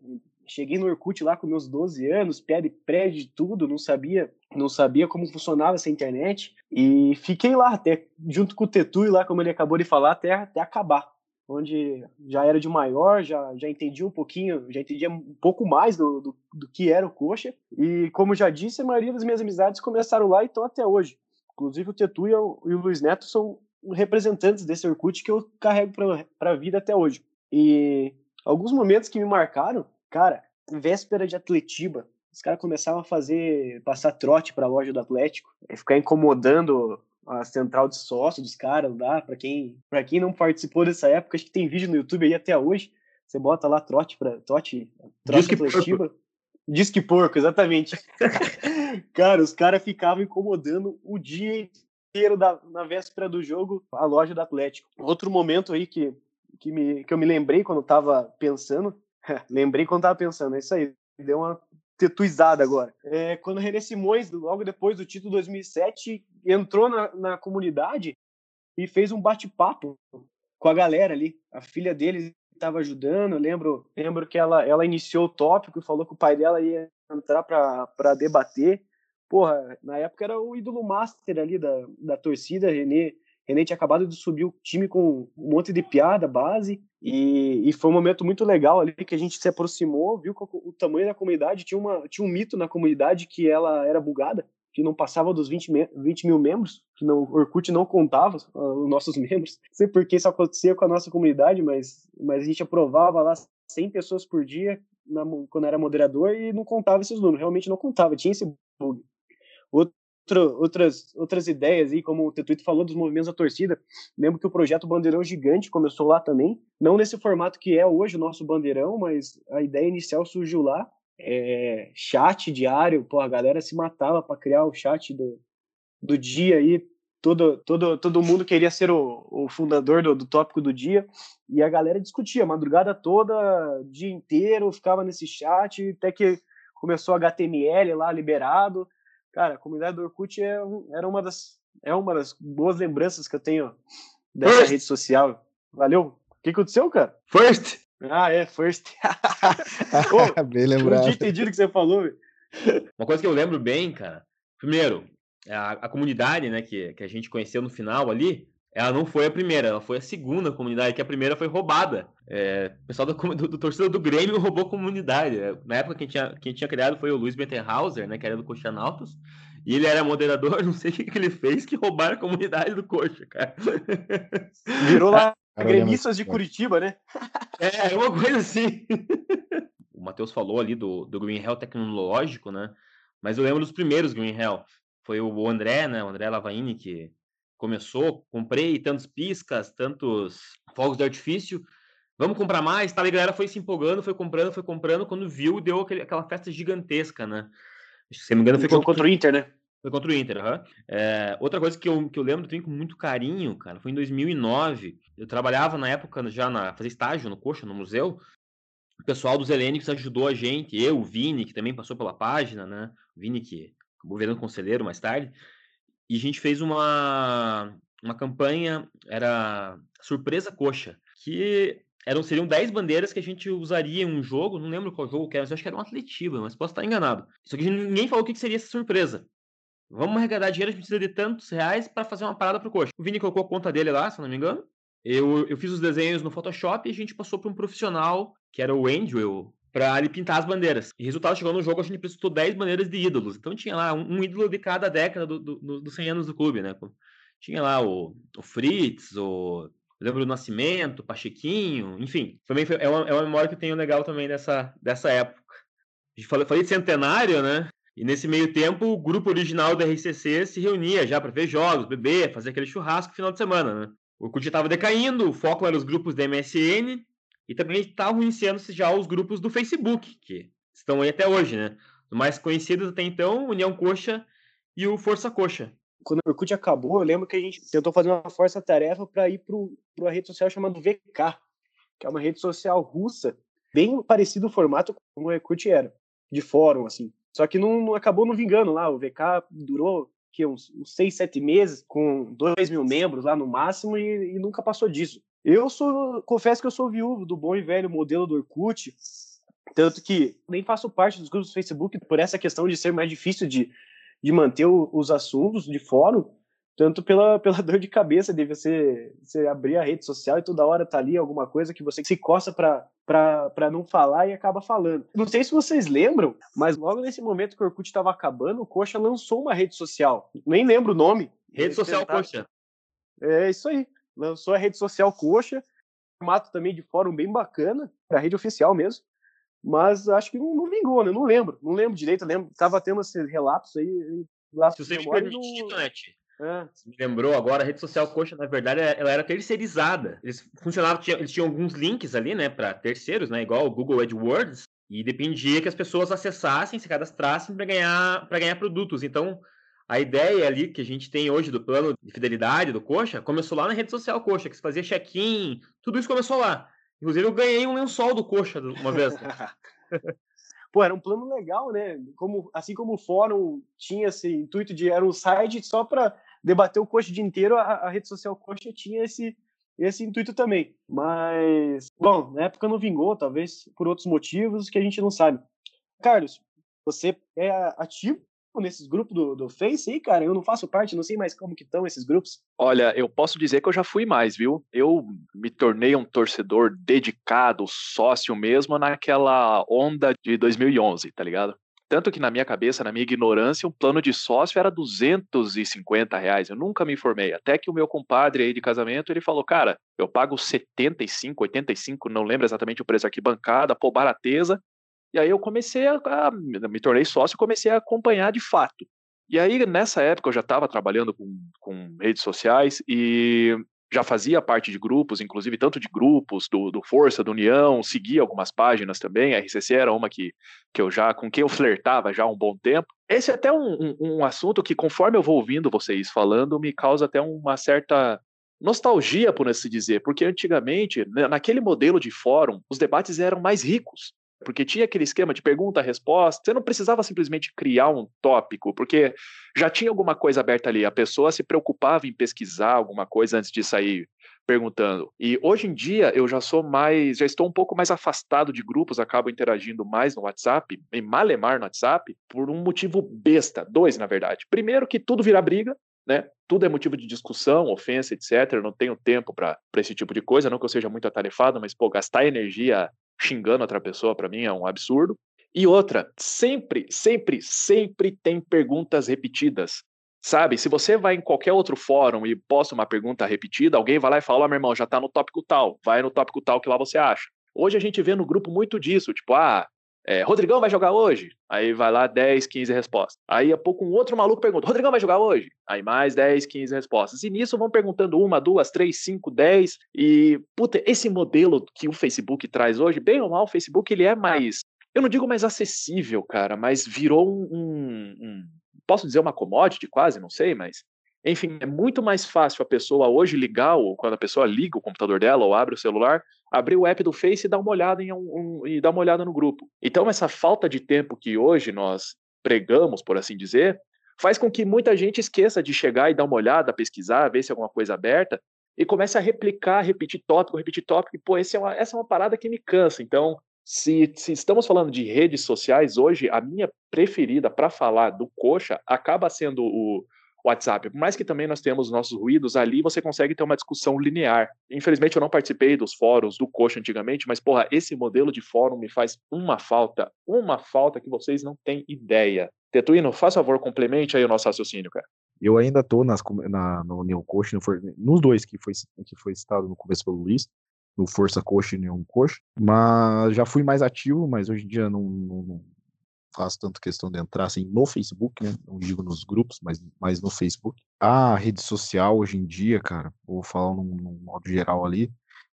cheguei no Orkut lá com meus 12 anos, pé de prédio de tudo, não sabia, não sabia como funcionava essa internet e fiquei lá até junto com o Tetui lá, como ele acabou de falar, até até acabar. Onde já era de maior, já, já entendi um pouquinho, já entendia um pouco mais do, do, do que era o Coxa. E como já disse, a maioria das minhas amizades começaram lá e estão até hoje. Inclusive o Tetu e o, e o Luiz Neto são representantes desse Orkut que eu carrego para a vida até hoje. E alguns momentos que me marcaram, cara, véspera de Atletiba, os caras começavam a fazer, passar trote para a loja do Atlético, ficar incomodando a central de sócio dos caras lá, para quem, para quem não participou dessa época, acho que tem vídeo no YouTube aí até hoje. Você bota lá trote para trote, trote Atletiba. Disque porco, exatamente. cara, os caras ficavam incomodando o dia inteiro da, na véspera do jogo a loja do Atlético. Outro momento aí que, que, me, que eu me lembrei quando tava pensando, lembrei quando tava pensando, é isso aí, deu uma tetuizada agora. É, quando René Simões, logo depois do título 2007, entrou na, na comunidade e fez um bate-papo com a galera ali. A filha dele estava ajudando, eu lembro, lembro que ela, ela iniciou o tópico, falou que o pai dela ia entrar para debater. Porra, na época era o ídolo master ali da, da torcida, René. René tinha acabado de subir o time com um monte de piada, base, e, e foi um momento muito legal ali que a gente se aproximou, viu o, o tamanho da comunidade, tinha, uma, tinha um mito na comunidade que ela era bugada, que não passava dos 20, 20 mil membros, que não, o Orkut não contava uh, os nossos membros. Não sei por que isso acontecia com a nossa comunidade, mas, mas a gente aprovava lá 100 pessoas por dia na, quando era moderador e não contava esses números, realmente não contava, tinha esse bug. Outro, outras, outras ideias aí, como o Tetuito falou dos movimentos da torcida, lembro que o projeto Bandeirão Gigante começou lá também, não nesse formato que é hoje o nosso Bandeirão, mas a ideia inicial surgiu lá, é, chat diário, pô, a galera se matava para criar o chat do, do dia aí, todo, todo, todo mundo queria ser o, o fundador do, do tópico do dia, e a galera discutia, madrugada toda, dia inteiro, ficava nesse chat, até que começou HTML lá liberado, cara, a comunidade do Orkut é, era uma das, é uma das boas lembranças que eu tenho dessa First. rede social. Valeu. O que aconteceu, cara? First! Ah, é, first. oh, bem lembrado. Não tinha entendido o que você falou. Uma coisa que eu lembro bem, cara. Primeiro, a, a comunidade, né, que, que a gente conheceu no final ali, ela não foi a primeira, ela foi a segunda comunidade, que a primeira foi roubada. É, o pessoal do, do, do torcedor do Grêmio roubou a comunidade. É, na época, quem tinha, quem tinha criado foi o Luiz Bettenhauser, né, que era do Coxa Nautos. E ele era moderador, não sei o que, que ele fez, que roubaram a comunidade do Coxa, cara. Virou lá Gremistas de Curitiba, né? É, uma coisa assim. o Matheus falou ali do, do Green Hell tecnológico, né? Mas eu lembro dos primeiros Green Hell. Foi o André, né? O André Lavaini que começou. Comprei tantos piscas, tantos fogos de artifício. Vamos comprar mais, tá? E a galera foi se empolgando, foi comprando, foi comprando. Quando viu, deu aquele, aquela festa gigantesca, né? Se não me engano, foi contra, contra o Inter, né? Foi contra o Inter, uhum. é, outra coisa que eu, que eu lembro tenho com muito carinho, cara, foi em 2009. Eu trabalhava na época já na fazer estágio no Coxa, no museu. O pessoal dos Helênicos ajudou a gente, eu, o Vini, que também passou pela página, né? O Vini, que acabou virando conselheiro mais tarde. E a gente fez uma, uma campanha, era Surpresa Coxa, que eram, seriam 10 bandeiras que a gente usaria em um jogo, não lembro qual jogo que era, acho que era um Atletiba, mas posso estar enganado. Só que ninguém falou o que seria essa surpresa. Vamos arrecadar dinheiro, a gente precisa de tantos reais para fazer uma parada pro coxa. O Vini colocou a conta dele lá, se não me engano. Eu, eu fiz os desenhos no Photoshop e a gente passou para um profissional, que era o Andrew, para ele pintar as bandeiras. E resultado, chegou no jogo, a gente precisou 10 bandeiras de ídolos. Então tinha lá um, um ídolo de cada década dos do, do, do 100 anos do clube, né? Tinha lá o, o Fritz, o lembro do Nascimento, Pachequinho, enfim. Também foi, é, uma, é uma memória que eu tenho legal também dessa, dessa época. Falou, falei de centenário, né? E nesse meio tempo, o grupo original da RCC se reunia já para ver jogos, beber, fazer aquele churrasco final de semana, né? O Orkut estava decaindo, o foco era os grupos da MSN e também estavam iniciando-se já os grupos do Facebook, que estão aí até hoje, né? Os mais conhecidos até então, União Coxa e o Força Coxa. Quando o Orkut acabou, eu lembro que a gente tentou fazer uma força-tarefa para ir para uma rede social chamada VK, que é uma rede social russa, bem parecido o formato como o Orkut era, de fórum, assim. Só que não, não acabou não vingando lá. O VK durou que uns, uns seis, sete meses, com dois mil membros lá no máximo, e, e, nunca passou disso. Eu sou, confesso que eu sou viúvo do bom e velho modelo do Orkut, tanto que nem faço parte dos grupos do Facebook por essa questão de ser mais difícil de, de manter o, os assuntos de fórum, tanto pela, pela dor de cabeça de você, você abrir a rede social e toda hora tá ali alguma coisa que você se coça para não falar e acaba falando. Não sei se vocês lembram, mas logo nesse momento que o Orkut estava acabando, o Coxa lançou uma rede social. Nem lembro o nome. Rede social. Coxa. É isso aí. Lançou a rede social Coxa, formato também de fórum bem bacana, a rede oficial mesmo. Mas acho que não, não vingou, né? Não lembro. Não lembro direito. lembro. Tava tendo esses relatos aí. Se você me permite, no... É. Me lembrou agora, a rede social Coxa, na verdade, é, ela era terceirizada. Eles funcionavam, eles tinham alguns links ali, né, para terceiros, né, igual o Google AdWords, e dependia que as pessoas acessassem, se cadastrassem para ganhar, para ganhar produtos. Então, a ideia ali que a gente tem hoje do plano de fidelidade do Coxa começou lá na rede social Coxa, que se fazia check-in, tudo isso começou lá. Inclusive, eu ganhei um lençol do Coxa uma vez. Pô, era um plano legal, né? Como, assim como o fórum tinha esse intuito de era um site só para debater o coxa o dia inteiro, a, a, rede social coxa tinha esse, esse intuito também. Mas, bom, na época não vingou, talvez por outros motivos que a gente não sabe. Carlos, você é ativo nesses grupos do, do Face aí, cara? Eu não faço parte, não sei mais como que estão esses grupos. Olha, eu posso dizer que eu já fui mais, viu? Eu me tornei um torcedor dedicado, sócio mesmo naquela onda de 2011, tá ligado? Tanto que na minha cabeça, na minha ignorância, um plano de sócio era 250 reais. Eu nunca me informei. Até que o meu compadre aí de casamento, ele falou, cara, eu pago 75, 85, não lembro exatamente o preço aqui, bancada, pô, barateza. E aí eu comecei a, a me tornei sócio e comecei a acompanhar de fato. E aí, nessa época, eu já estava trabalhando com, com redes sociais e já fazia parte de grupos, inclusive tanto de grupos do, do Força, do União, seguia algumas páginas também, a RCC era uma que, que eu já, com quem eu flertava já há um bom tempo. Esse é até um, um, um assunto que, conforme eu vou ouvindo vocês falando, me causa até uma certa nostalgia, por assim dizer, porque antigamente, né, naquele modelo de fórum, os debates eram mais ricos porque tinha aquele esquema de pergunta-resposta, você não precisava simplesmente criar um tópico, porque já tinha alguma coisa aberta ali, a pessoa se preocupava em pesquisar alguma coisa antes de sair perguntando. E hoje em dia eu já sou mais, já estou um pouco mais afastado de grupos, acabo interagindo mais no WhatsApp, em malemar no WhatsApp, por um motivo besta, dois na verdade. Primeiro que tudo vira briga, né? Tudo é motivo de discussão, ofensa, etc. Eu não tenho tempo para esse tipo de coisa, não que eu seja muito atarefado, mas pô, gastar energia xingando outra pessoa, para mim é um absurdo. E outra, sempre, sempre, sempre tem perguntas repetidas. Sabe, se você vai em qualquer outro fórum e posta uma pergunta repetida, alguém vai lá e fala: oh, meu irmão, já tá no tópico tal, vai no tópico tal que lá você acha. Hoje a gente vê no grupo muito disso, tipo, ah, é, Rodrigão vai jogar hoje? Aí vai lá 10, 15 respostas. Aí a pouco um outro maluco pergunta: Rodrigão vai jogar hoje? Aí mais 10, 15 respostas. E nisso vão perguntando uma, duas, três, cinco, dez. E, puta, esse modelo que o Facebook traz hoje, bem ou mal, o Facebook ele é mais. Eu não digo mais acessível, cara, mas virou um, um, um posso dizer uma commodity quase, não sei, mas enfim, é muito mais fácil a pessoa hoje ligar, ou quando a pessoa liga o computador dela ou abre o celular, abrir o app do Face e dar uma olhada em um, um, e dar uma olhada no grupo. Então, essa falta de tempo que hoje nós pregamos, por assim dizer, faz com que muita gente esqueça de chegar e dar uma olhada, pesquisar, ver se é alguma coisa aberta, e comece a replicar, repetir tópico, repetir tópico, e pô, é uma, essa é uma parada que me cansa. Então, se, se, estamos falando de redes sociais hoje, a minha preferida para falar do coxa acaba sendo o, WhatsApp. Por mais que também nós temos nossos ruídos, ali você consegue ter uma discussão linear. Infelizmente eu não participei dos fóruns do Coxa antigamente, mas porra, esse modelo de fórum me faz uma falta, uma falta que vocês não têm ideia. Tetuino, faz favor, complemente aí o nosso raciocínio, cara. Eu ainda tô nas, na, no Neo Coxa, no, nos dois que foi, que foi citado no começo pelo Luiz, no Força Coxa e Neon Coxa, mas já fui mais ativo, mas hoje em dia não, não, faço tanto questão de entrar assim no Facebook, né? Não digo nos grupos, mas mais no Facebook. A rede social hoje em dia, cara, vou falar num, num modo geral ali,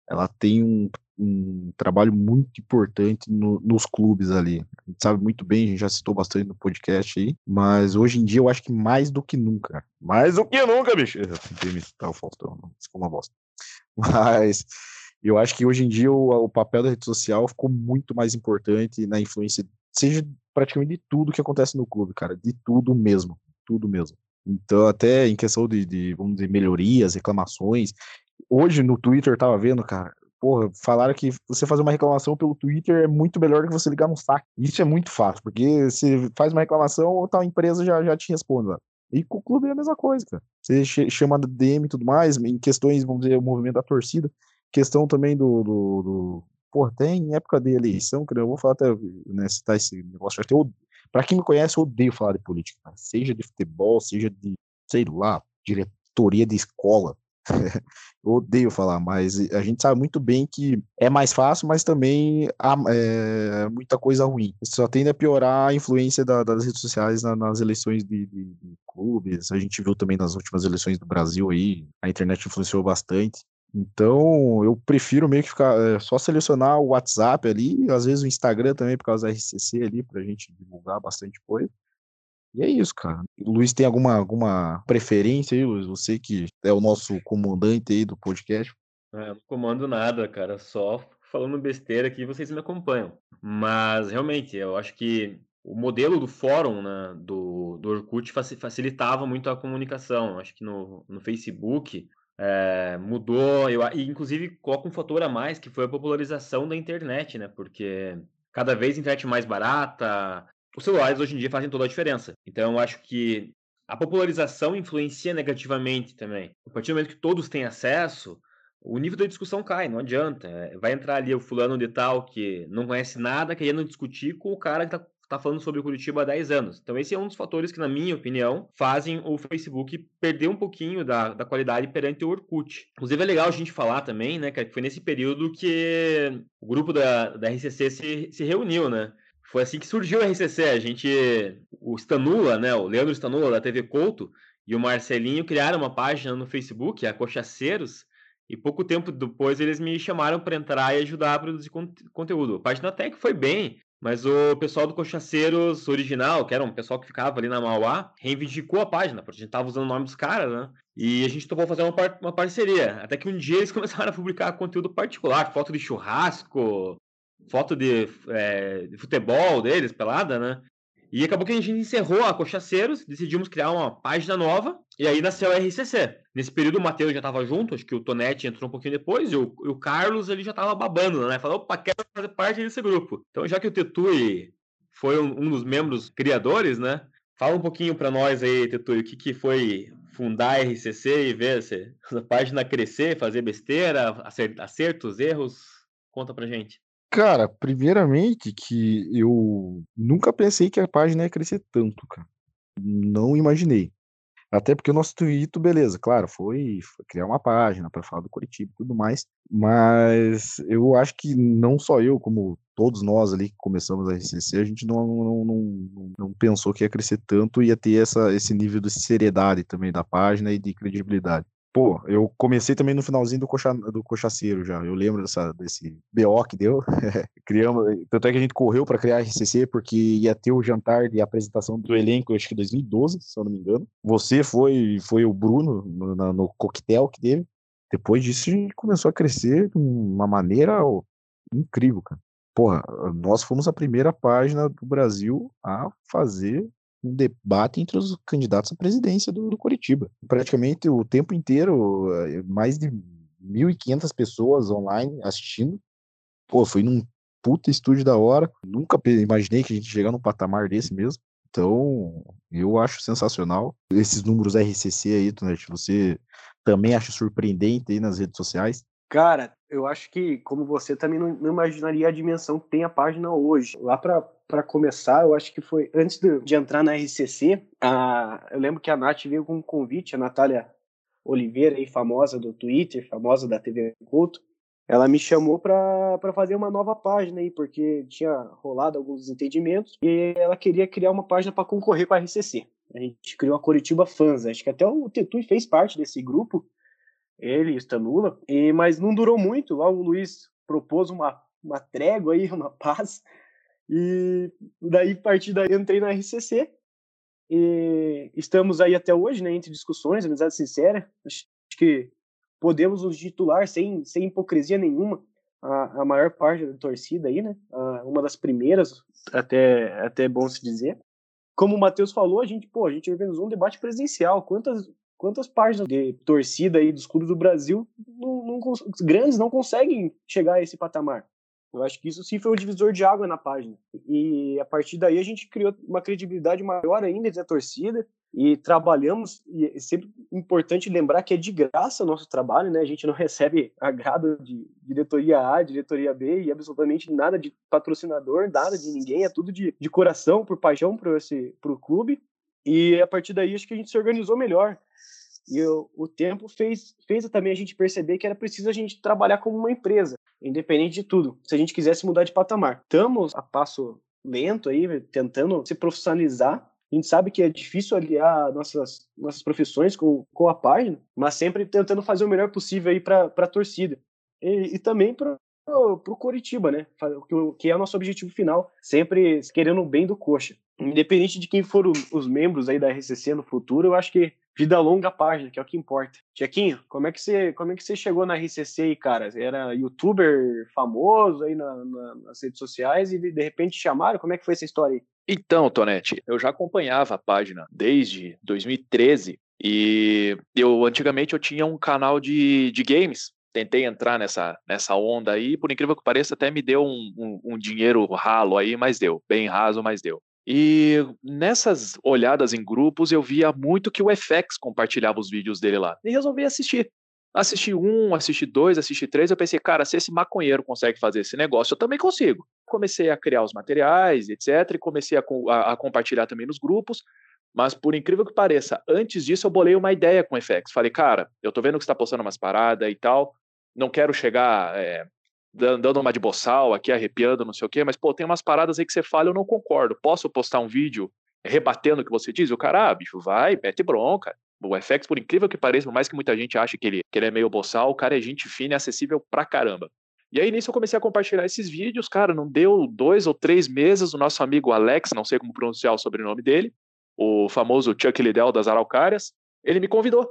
ela tem um, um trabalho muito importante no, nos clubes ali. A gente sabe muito bem, a gente já citou bastante no podcast aí, mas hoje em dia eu acho que mais do que nunca. Mais do que nunca, bicho. Eu tentei me citar o Faustão, ficou uma bosta. Mas eu acho que hoje em dia o, o papel da rede social ficou muito mais importante na influência, seja praticamente de tudo que acontece no clube, cara, de tudo mesmo, tudo mesmo. Então, até em questão de, de vamos dizer, melhorias, reclamações, hoje no Twitter tava vendo, cara, porra, falaram que você fazer uma reclamação pelo Twitter é muito melhor que você ligar no saque. Isso é muito fácil, porque você faz uma reclamação, tal empresa já, já te responde lá. E com o clube é a mesma coisa, cara. Você chama DM e tudo mais, em questões, vamos dizer, o movimento da torcida, questão também do. do, do pô, tem em época de eleição, que eu vou falar até, né, citar esse negócio, eu, pra quem me conhece, eu odeio falar de política, seja de futebol, seja de, sei lá, diretoria de escola. eu odeio falar, mas a gente sabe muito bem que é mais fácil, mas também há é, muita coisa ruim. Só tende a piorar a influência da, das redes sociais na, nas eleições de, de, de, clubes. A gente viu também nas últimas eleições do Brasil aí, a internet influenciou bastante. Então, eu prefiro meio que ficar é, só selecionar o WhatsApp ali, às vezes o Instagram também, por causa da RCC ali, pra gente divulgar bastante coisa. E é isso, cara. Luiz tem alguma, alguma preferência aí, Luiz? Você que é o nosso comandante aí do podcast. É, não comando nada, cara. Só falando besteira aqui vocês me acompanham. Mas, realmente, eu acho que o modelo do fórum né, do, do Orkut facilitava muito a comunicação. Acho que no, no Facebook é, mudou, eu, e inclusive coloca um fator a mais, que foi a popularização da internet, né? Porque cada vez a internet mais barata, os celulares hoje em dia fazem toda a diferença. Então eu acho que a popularização influencia negativamente também. A partir do momento que todos têm acesso, o nível da discussão cai, não adianta. É, vai entrar ali o fulano de tal que não conhece nada, querendo discutir com o cara que está tá falando sobre o Curitiba há 10 anos. Então esse é um dos fatores que, na minha opinião, fazem o Facebook perder um pouquinho da, da qualidade perante o Orkut. Inclusive é legal a gente falar também, né, que foi nesse período que o grupo da, da RCC se, se reuniu, né? Foi assim que surgiu o RCC. A gente, o Stanula, né, o Leandro Stanula da TV Couto e o Marcelinho criaram uma página no Facebook, a Cochaceiros, e pouco tempo depois eles me chamaram para entrar e ajudar a produzir conteúdo. A página até que foi bem, mas o pessoal do Cochaceiros original, que era um pessoal que ficava ali na Mauá, reivindicou a página, porque a gente tava usando o nome dos caras, né? E a gente topou fazer uma, par uma parceria. Até que um dia eles começaram a publicar conteúdo particular, foto de churrasco, foto de, é, de futebol deles, pelada, né? E acabou que a gente encerrou a Cochaceiros, decidimos criar uma página nova, e aí nasceu a RCC. Nesse período o Matheus já estava junto, acho que o Tonetti entrou um pouquinho depois, e o, e o Carlos ele já estava babando, né? Falou, opa, quero fazer parte desse grupo. Então, já que o Tetui foi um, um dos membros criadores, né? Fala um pouquinho para nós aí, Tetui, o que, que foi fundar a RCC e ver essa, essa página crescer, fazer besteira, acertos, erros. Conta pra gente. Cara, primeiramente que eu nunca pensei que a página ia crescer tanto, cara. Não imaginei. Até porque o nosso intuito, beleza, claro, foi, foi criar uma página para falar do Curitiba e tudo mais, mas eu acho que não só eu, como todos nós ali que começamos a RCC, a gente não, não, não, não pensou que ia crescer tanto e ia ter essa, esse nível de seriedade também da página e de credibilidade. Pô, eu comecei também no finalzinho do, coxa, do Cochaceiro já. Eu lembro dessa, desse BO que deu. Criamos, tanto é que a gente correu para criar a RCC porque ia ter o jantar de apresentação do elenco, acho que 2012, se eu não me engano. Você foi, foi o Bruno no, no coquetel que teve. Depois disso, a gente começou a crescer de uma maneira incrível, cara. Porra, nós fomos a primeira página do Brasil a fazer um debate entre os candidatos à presidência do, do Curitiba. Praticamente o tempo inteiro, eh, mais de 1.500 pessoas online assistindo. Pô, foi num puta estúdio da hora. Nunca imaginei que a gente chegar num patamar desse mesmo. Então, eu acho sensacional. Esses números RCC aí, Tonete, você também acha surpreendente aí nas redes sociais? Cara, eu acho que, como você, também não, não imaginaria a dimensão que tem a página hoje. Lá para para começar, eu acho que foi antes de, de entrar na RCC, a, eu lembro que a Nath veio com um convite, a Natália Oliveira, aí, famosa do Twitter, famosa da TV Culto, ela me chamou para fazer uma nova página aí, porque tinha rolado alguns desentendimentos e ela queria criar uma página para concorrer com a RCC. A gente criou a Coritiba Fans, acho que até o Tetui fez parte desse grupo, ele Stanula, e, mas não durou muito. Lá o Luiz propôs uma, uma trégua aí, uma paz, e daí, a partir daí, entrei na RCC. E estamos aí até hoje, né, entre discussões, amizade sincera. Acho que podemos nos titular sem, sem hipocrisia nenhuma a, a maior parte da torcida aí, né? A, uma das primeiras, até, até é bom se dizer. Como o Matheus falou, a gente, pô, a gente organizou um debate presencial. Quantas, quantas páginas de torcida aí dos clubes do Brasil não, não, grandes não conseguem chegar a esse patamar. Eu acho que isso sim foi um divisor de água na página. E a partir daí a gente criou uma credibilidade maior ainda da torcida e trabalhamos. E é sempre importante lembrar que é de graça o nosso trabalho, né? A gente não recebe agrado de diretoria A, diretoria B e absolutamente nada de patrocinador, nada de ninguém. É tudo de, de coração, por paixão para o clube. E a partir daí acho que a gente se organizou melhor. E o tempo fez, fez também a gente perceber que era preciso a gente trabalhar como uma empresa, independente de tudo, se a gente quisesse mudar de patamar. Estamos a passo lento aí, tentando se profissionalizar. A gente sabe que é difícil aliar nossas, nossas profissões com, com a página, mas sempre tentando fazer o melhor possível aí para a torcida. E, e também para o Coritiba, né? Que é o nosso objetivo final, sempre querendo o bem do coxa. Independente de quem for os membros aí da RCC no futuro, eu acho que vida longa a página, que é o que importa. Tchequinho, como é que você, como é que você chegou na RCC aí, cara? Era youtuber famoso aí na, na, nas redes sociais e de repente chamaram? Como é que foi essa história aí? Então, Tonete, eu já acompanhava a página desde 2013 e eu antigamente eu tinha um canal de, de games. Tentei entrar nessa, nessa onda aí, por incrível que pareça, até me deu um, um, um dinheiro ralo aí, mas deu. Bem raso, mas deu. E nessas olhadas em grupos, eu via muito que o FX compartilhava os vídeos dele lá. E resolvi assistir. Assisti um, assisti dois, assisti três. Eu pensei, cara, se esse maconheiro consegue fazer esse negócio, eu também consigo. Comecei a criar os materiais, etc. E comecei a, a, a compartilhar também nos grupos. Mas por incrível que pareça, antes disso eu bolei uma ideia com o FX. Falei, cara, eu tô vendo que você tá postando umas paradas e tal. Não quero chegar é, dando uma de boçal aqui, arrepiando, não sei o quê, mas, pô, tem umas paradas aí que você fala, eu não concordo. Posso postar um vídeo rebatendo o que você diz? O cara, ah, bicho, vai, mete bronca. O FX, por incrível que pareça, por mais que muita gente ache que ele, que ele é meio boçal, o cara é gente fina e acessível pra caramba. E aí nisso eu comecei a compartilhar esses vídeos, cara, não deu dois ou três meses, o nosso amigo Alex, não sei como pronunciar o sobrenome dele, o famoso Chuck Liddell das Araucárias, ele me convidou.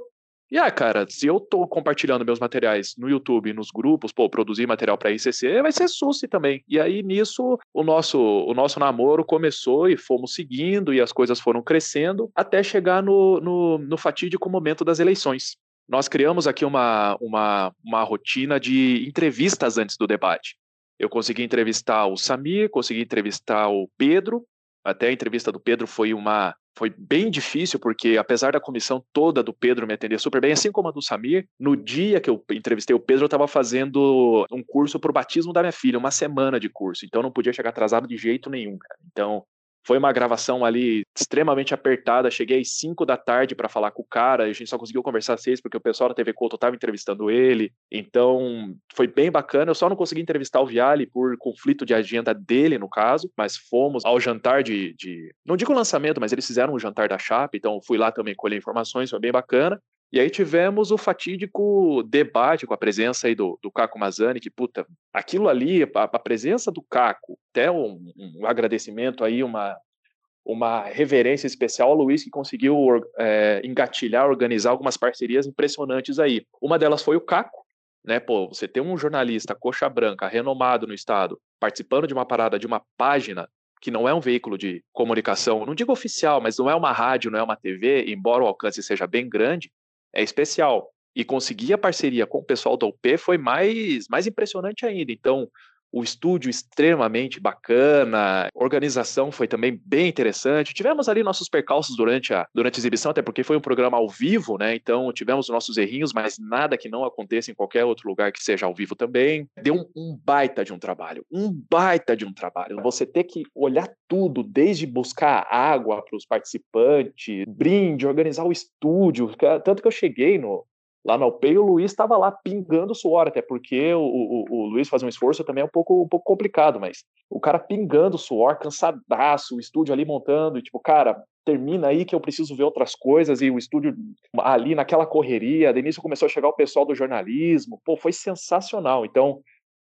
E ah, cara, se eu tô compartilhando meus materiais no YouTube, nos grupos, pô, produzir material para ICC, vai ser SUSE também. E aí nisso o nosso o nosso namoro começou e fomos seguindo e as coisas foram crescendo até chegar no, no, no fatídico momento das eleições. Nós criamos aqui uma, uma, uma rotina de entrevistas antes do debate. Eu consegui entrevistar o Samir, consegui entrevistar o Pedro, até a entrevista do Pedro foi uma foi bem difícil, porque apesar da comissão toda do Pedro me atender super bem, assim como a do Samir, no dia que eu entrevistei o Pedro, eu estava fazendo um curso para o batismo da minha filha, uma semana de curso, então não podia chegar atrasado de jeito nenhum, cara. Então, foi uma gravação ali extremamente apertada. Cheguei às 5 da tarde para falar com o cara. A gente só conseguiu conversar às 6 porque o pessoal da TV Couto estava entrevistando ele. Então, foi bem bacana. Eu só não consegui entrevistar o Viale por conflito de agenda dele, no caso. Mas fomos ao jantar de. de... Não digo lançamento, mas eles fizeram um jantar da Chapa. Então, fui lá também colher informações. Foi bem bacana. E aí tivemos o fatídico debate com a presença aí do, do Caco Mazani, que, puta, aquilo ali, a, a presença do Caco, até um, um, agradecimento aí, uma, uma reverência especial ao Luiz, que conseguiu é, engatilhar, organizar algumas parcerias impressionantes aí. Uma delas foi o Caco, né, pô, você ter um jornalista coxa branca, renomado no estado, participando de uma parada de uma página que não é um veículo de comunicação, não digo oficial, mas não é uma rádio, não é uma TV, embora o alcance seja bem grande, é especial. E conseguir a parceria com o pessoal da UP foi mais, mais impressionante ainda. Então, o estúdio extremamente bacana, organização foi também bem interessante. Tivemos ali nossos percalços durante a, durante a exibição, até porque foi um programa ao vivo, né? Então tivemos nossos errinhos, mas nada que não aconteça em qualquer outro lugar que seja ao vivo também. Deu um, um baita de um trabalho, um baita de um trabalho. Você ter que olhar tudo, desde buscar água para os participantes, brinde, organizar o estúdio. Tanto que eu cheguei no, lá no Alpei, o Luiz estava lá pingando suor, até porque o, o, o, Luiz fazer um esforço também é um pouco, um pouco complicado, mas o cara pingando suor, cansadaço, o estúdio ali montando, e tipo, cara, termina aí que eu preciso ver outras coisas, e o estúdio ali naquela correria, de início começou a chegar o pessoal do jornalismo, pô, foi sensacional, então...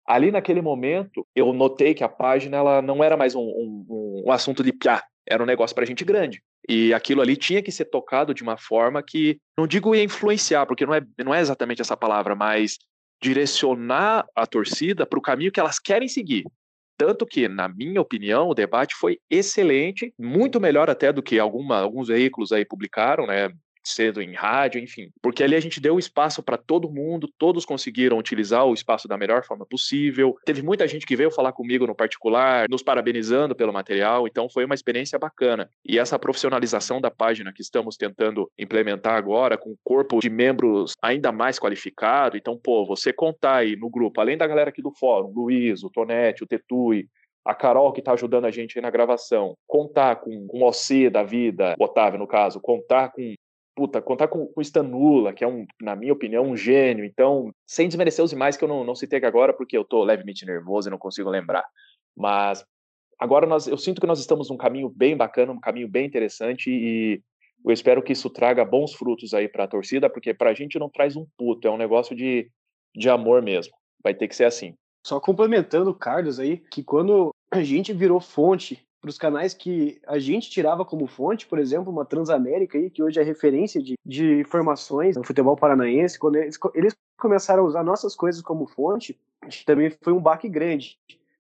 Ali naquele momento, eu notei que a página ela não era mais um, um, um assunto de piá, era um negócio para gente grande. E aquilo ali tinha que ser tocado de uma forma que, não digo ia influenciar, porque não é, não é exatamente essa palavra, mas direcionar a torcida para o caminho que elas querem seguir. Tanto que, na minha opinião, o debate foi excelente, muito melhor até do que alguma, alguns veículos aí publicaram, né? Cedo em rádio, enfim. Porque ali a gente deu espaço para todo mundo, todos conseguiram utilizar o espaço da melhor forma possível. Teve muita gente que veio falar comigo no particular, nos parabenizando pelo material, então foi uma experiência bacana. E essa profissionalização da página que estamos tentando implementar agora, com um corpo de membros ainda mais qualificado, então, pô, você contar aí no grupo, além da galera aqui do fórum, Luiz, o Tonete, o Tetui, a Carol que está ajudando a gente aí na gravação, contar com, com o OC da vida, o Otávio no caso, contar com puta, contar com, com o Stanula, que é um, na minha opinião, um gênio. Então, sem desmerecer os demais que eu não, não citei aqui agora, porque eu tô levemente nervoso e não consigo lembrar. Mas agora nós, eu sinto que nós estamos num caminho bem bacana, um caminho bem interessante e eu espero que isso traga bons frutos aí para a torcida, porque para a gente não traz um puto, é um negócio de, de amor mesmo. Vai ter que ser assim. Só complementando o Carlos aí, que quando a gente virou fonte para os canais que a gente tirava como fonte, por exemplo, uma Transamérica aí, que hoje é referência de, de informações no futebol paranaense, quando eles, eles começaram a usar nossas coisas como fonte, também foi um baque grande.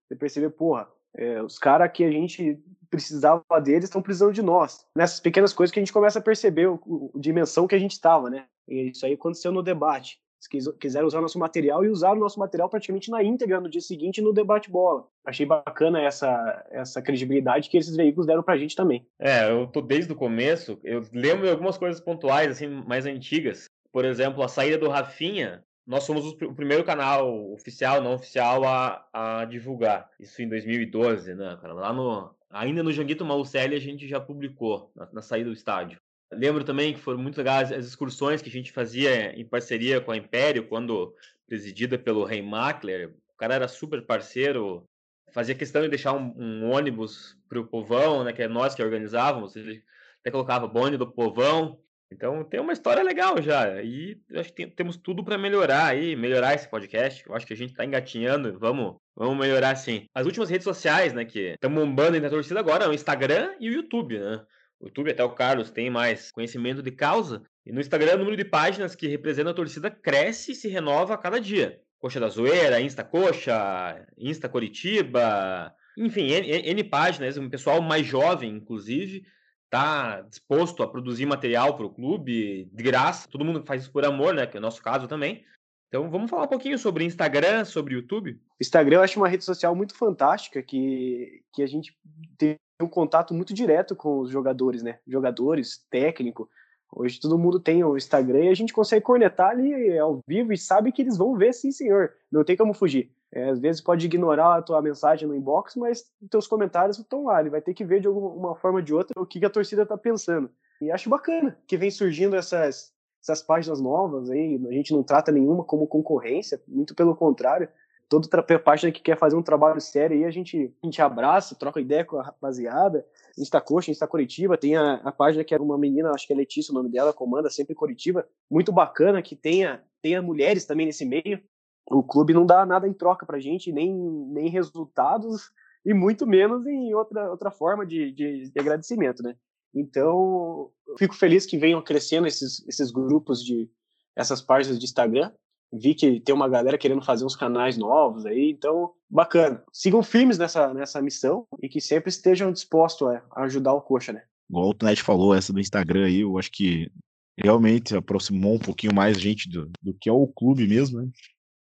Você perceber, porra, é, os caras que a gente precisava deles estão precisando de nós. Nessas pequenas coisas que a gente começa a perceber a dimensão que a gente estava, né? E isso aí aconteceu no debate quiseram usar nosso material e usaram nosso material praticamente na íntegra no dia seguinte no debate bola. Achei bacana essa, essa credibilidade que esses veículos deram pra gente também. É, eu tô desde o começo, eu lembro algumas coisas pontuais, assim, mais antigas. Por exemplo, a saída do Rafinha, nós somos o primeiro canal oficial, não oficial, a, a divulgar. Isso em 2012, né, cara? Lá no, ainda no Janguito Malucelli a gente já publicou, na, na saída do estádio. Lembro também que foram muito legais as excursões que a gente fazia em parceria com a Império, quando presidida pelo Rei Mackler. O cara era super parceiro, fazia questão de deixar um, um ônibus para o povão, né, que é nós que organizávamos. Ele até colocava bonde do povão. Então tem uma história legal já. E acho que tem, temos tudo para melhorar aí, melhorar esse podcast. Eu acho que a gente está engatinhando, vamos, vamos melhorar sim. As últimas redes sociais, né, que estão bombando na torcida agora, é o Instagram e o YouTube, né? YouTube, até o Carlos tem mais conhecimento de causa. E no Instagram, o número de páginas que representam a torcida cresce e se renova a cada dia. Coxa da Zoeira, Insta Coxa, Insta Coritiba, enfim, N, N páginas, um pessoal mais jovem, inclusive, está disposto a produzir material para o clube de graça. Todo mundo faz isso por amor, né? Que é o nosso caso também. Então vamos falar um pouquinho sobre Instagram, sobre YouTube. Instagram eu acho uma rede social muito fantástica que, que a gente tem um contato muito direto com os jogadores, né? Jogadores, técnico. Hoje todo mundo tem o Instagram e a gente consegue cornetar ali ao vivo e sabe que eles vão ver, sim, senhor. Não tem como fugir. É, às vezes pode ignorar a tua mensagem no inbox, mas teus comentários estão lá. Ele vai ter que ver de alguma forma ou de outra o que, que a torcida está pensando. E acho bacana que vem surgindo essas, essas páginas novas aí. A gente não trata nenhuma como concorrência, muito pelo contrário toda página que quer fazer um trabalho sério aí, a gente, a gente abraça, troca ideia com a rapaziada. Insta Coxa, Insta Curitiba, tem a, a página que é uma menina, acho que é Letícia o nome dela, comanda sempre Curitiba, muito bacana que tenha, tenha mulheres também nesse meio. O clube não dá nada em troca pra gente, nem, nem resultados, e muito menos em outra, outra forma de, de, de agradecimento, né? Então, fico feliz que venham crescendo esses, esses grupos de essas páginas de Instagram vi que tem uma galera querendo fazer uns canais novos aí, então bacana. Sigam firmes nessa, nessa missão e que sempre estejam dispostos a, ajudar o Coxa, né? Igual o Tonet falou, essa do Instagram aí, eu acho que realmente aproximou um pouquinho mais gente do, do que é o clube mesmo, né?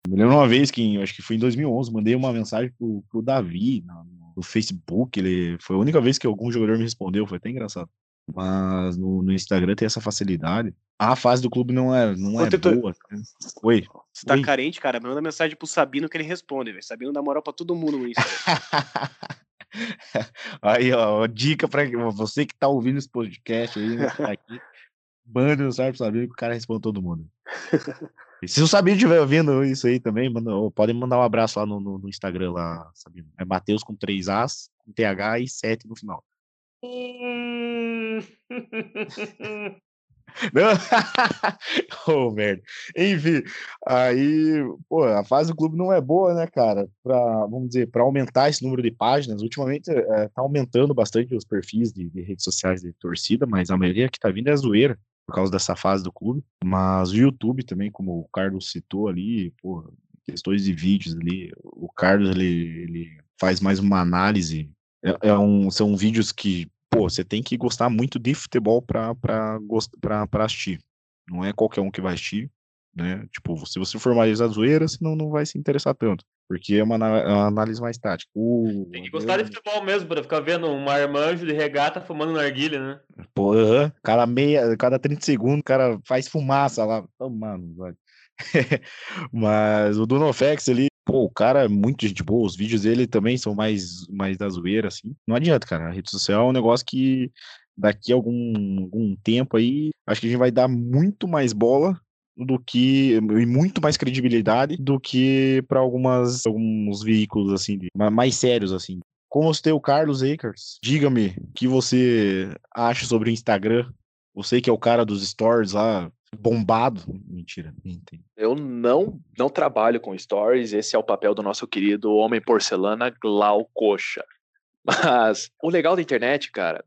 Me lembro uma vez que, acho que foi em 2011, mandei uma mensagem pro, pro Davi no, no Facebook, ele foi a única vez que algum jogador me respondeu, foi até engraçado. Mas no, no Instagram tem essa facilidade. A fase do clube não é, não é boa. Né? Oi. Você tá Oi. carente, cara? Manda mensagem pro Sabino que ele responde, velho. Sabino dá moral pra todo mundo no Instagram. aí, ó, dica pra você que tá ouvindo esse podcast aí, né, tá aqui. Manda mensagem pro Sabino que o cara responde todo mundo. E se o Sabino estiver ouvindo isso aí também, manda, podem mandar um abraço lá no, no, no Instagram lá, Sabino. É Matheus com 3 As, com TH e 7 no final. Não. oh, merda. Enfim, aí, pô, a fase do clube não é boa, né, cara? Pra, vamos dizer, para aumentar esse número de páginas, ultimamente é, tá aumentando bastante os perfis de, de, redes sociais de torcida, mas a maioria que tá vindo é zoeira por causa dessa fase do clube. Mas o YouTube também, como o Carlos citou ali, pô, questões de vídeos ali, o Carlos ele, ele faz mais uma análise. É, é um, são vídeos que pô, você tem que gostar muito de futebol para assistir. Não é qualquer um que vai assistir, né? Tipo, se você for mais a zoeira, você não, vai se interessar tanto. Porque é uma, é uma análise mais tática. O, Tem que gostar de futebol mesmo, para ficar vendo um marmanjo de regata fumando narguilha, né? Pô, cada meia, cada 30 segundos o cara faz fumaça lá. Oh, mano, Mas o Dunofex ali, pô, o cara é muito gente boa, os vídeos dele também são mais, mais da zoeira, assim. Não adianta, cara. A rede social é um negócio que daqui a algum, algum tempo aí, acho que a gente vai dar muito mais bola do que e muito mais credibilidade do que para algumas alguns veículos assim mais sérios assim. Como você tem o Carlos Akers, diga-me o que você acha sobre o Instagram. Você que é o cara dos stories lá, bombado. Mentira, entendo. Eu não não trabalho com stories, esse é o papel do nosso querido homem porcelana Glau Coxa. Mas o legal da internet, cara,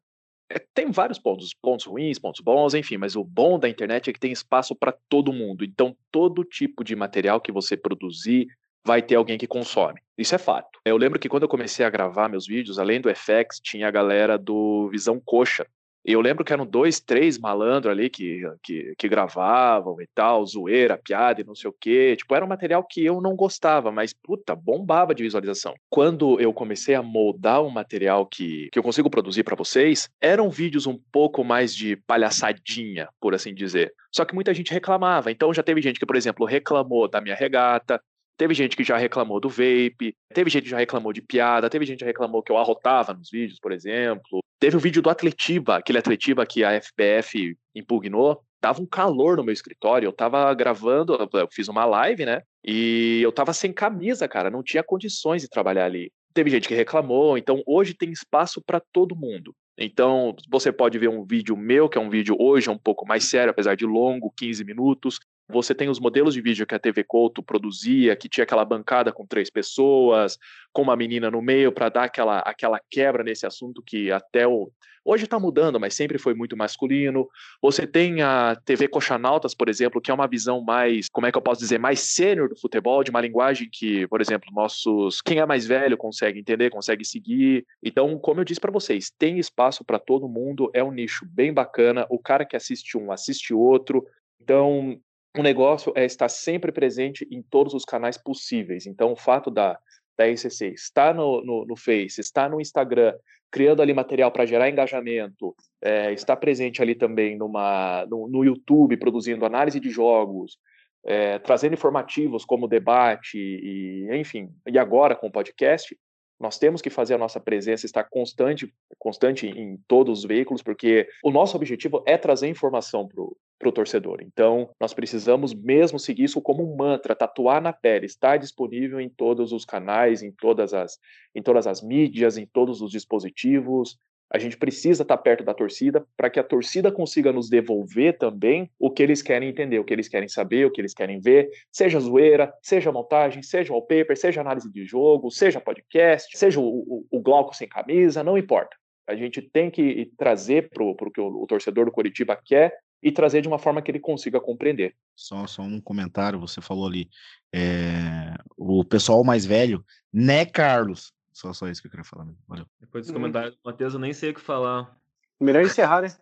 é, tem vários pontos, pontos ruins, pontos bons, enfim, mas o bom da internet é que tem espaço para todo mundo. Então, todo tipo de material que você produzir vai ter alguém que consome. Isso é fato. Eu lembro que quando eu comecei a gravar meus vídeos, além do FX, tinha a galera do Visão Coxa, eu lembro que eram dois, três malandros ali que, que, que, gravavam e tal, zoeira, piada e não sei o quê. Tipo, era um material que eu não gostava, mas, puta, bombava de visualização. Quando eu comecei a moldar um material que, que eu consigo produzir para vocês, eram vídeos um pouco mais de palhaçadinha, por assim dizer. Só que muita gente reclamava. Então já teve gente que, por exemplo, reclamou da minha regata, Teve gente que já reclamou do vape, teve gente que já reclamou de piada, teve gente que reclamou que eu arrotava nos vídeos, por exemplo. Teve o vídeo do Atletiba, aquele Atletiba que a FBF impugnou. Tava um calor no meu escritório, eu tava gravando, eu fiz uma live, né? E eu tava sem camisa, cara, não tinha condições de trabalhar ali. Teve gente que reclamou, então hoje tem espaço para todo mundo. Então, você pode ver um vídeo meu, que é um vídeo hoje um pouco mais sério, apesar de longo, 15 minutos. Você tem os modelos de vídeo que a TV Couto produzia, que tinha aquela bancada com três pessoas, com uma menina no meio, para dar aquela, aquela quebra nesse assunto que até o. Hoje está mudando, mas sempre foi muito masculino. Você tem a TV Coxanautas, por exemplo, que é uma visão mais, como é que eu posso dizer, mais sênior do futebol, de uma linguagem que, por exemplo, nossos. Quem é mais velho consegue entender, consegue seguir. Então, como eu disse para vocês, tem espaço para todo mundo, é um nicho bem bacana. O cara que assiste um, assiste outro. Então, o negócio é estar sempre presente em todos os canais possíveis. Então, o fato da, da RCC estar no, no, no Face, estar no Instagram, criando ali material para gerar engajamento, é, estar presente ali também numa, no, no YouTube, produzindo análise de jogos, é, trazendo informativos como debate, e, enfim, e agora com o podcast, nós temos que fazer a nossa presença estar constante, constante em todos os veículos, porque o nosso objetivo é trazer informação para o torcedor. Então, nós precisamos mesmo seguir isso como um mantra, tatuar na pele, estar disponível em todos os canais, em todas as, em todas as mídias, em todos os dispositivos, a gente precisa estar perto da torcida para que a torcida consiga nos devolver também o que eles querem entender, o que eles querem saber, o que eles querem ver, seja zoeira, seja montagem, seja wallpaper, seja análise de jogo, seja podcast, seja o, o, o Glauco sem camisa, não importa. A gente tem que trazer para o que o, o torcedor do Curitiba quer e trazer de uma forma que ele consiga compreender. Só, só um comentário, você falou ali, é, o pessoal mais velho, né, Carlos? Só, só isso que eu queria falar. Valeu. Depois dos hum. comentários do Matheus, eu nem sei o que falar. Melhor encerrar, né?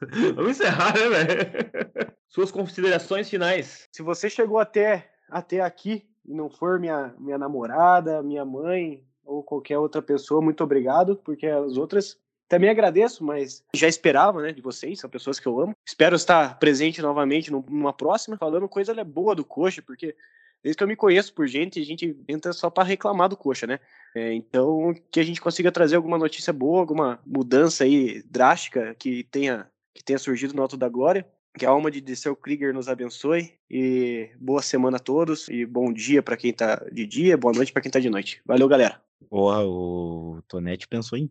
Vamos encerrar, né, velho? Suas considerações finais. Se você chegou até, até aqui e não for minha, minha namorada, minha mãe ou qualquer outra pessoa, muito obrigado, porque as outras também agradeço, mas já esperava, né, de vocês, são pessoas que eu amo. Espero estar presente novamente numa próxima, falando coisa boa do Coxa, porque desde que eu me conheço por gente, a gente entra só para reclamar do Coxa, né? É, então, que a gente consiga trazer alguma notícia boa, alguma mudança aí drástica que tenha, que tenha surgido no Alto da Glória. Que a alma de Dissel Krieger nos abençoe e boa semana a todos e bom dia para quem tá de dia, boa noite para quem tá de noite. Valeu, galera. Boa, o Tonete pensou em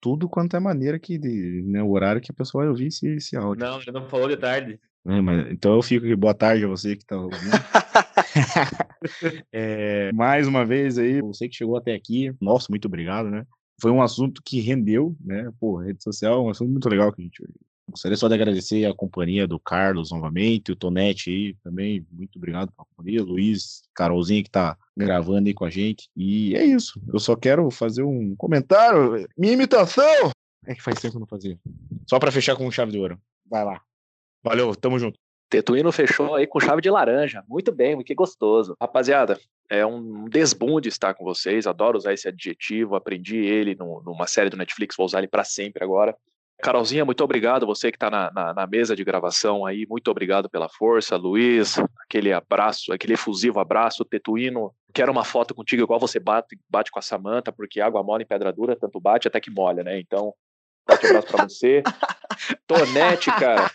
tudo quanto é maneira que de, né, o horário que a pessoa vai ouvir esse, esse áudio. Não, ele não falou de tarde. É, mas, então eu fico aqui, boa tarde a você que tá ouvindo. é, mais uma vez aí, você que chegou até aqui, nossa, muito obrigado, né? Foi um assunto que rendeu, né? Pô, rede social é um assunto muito legal que a gente Gostaria só de agradecer a companhia do Carlos novamente, o Tonete aí também, muito obrigado pela companhia, Luiz, Carolzinha que tá gravando aí com a gente. E é isso, eu só quero fazer um comentário, minha imitação É que faz tempo que eu não fazia. Só pra fechar com chave de ouro. Vai lá. Valeu, tamo junto. Tetuíno fechou aí com chave de laranja. Muito bem, que gostoso. Rapaziada, é um desbunde estar com vocês. Adoro usar esse adjetivo. Aprendi ele no, numa série do Netflix, vou usar ele para sempre agora. Carolzinha, muito obrigado. Você que está na, na, na, mesa de gravação aí, muito obrigado pela força. Luiz, aquele abraço, aquele efusivo abraço. Tetuíno, quero uma foto contigo igual você bate, bate com a Samanta, porque água mole em pedra dura, tanto bate até que molha, né? Então, forte abraço para você. Tonete, cara.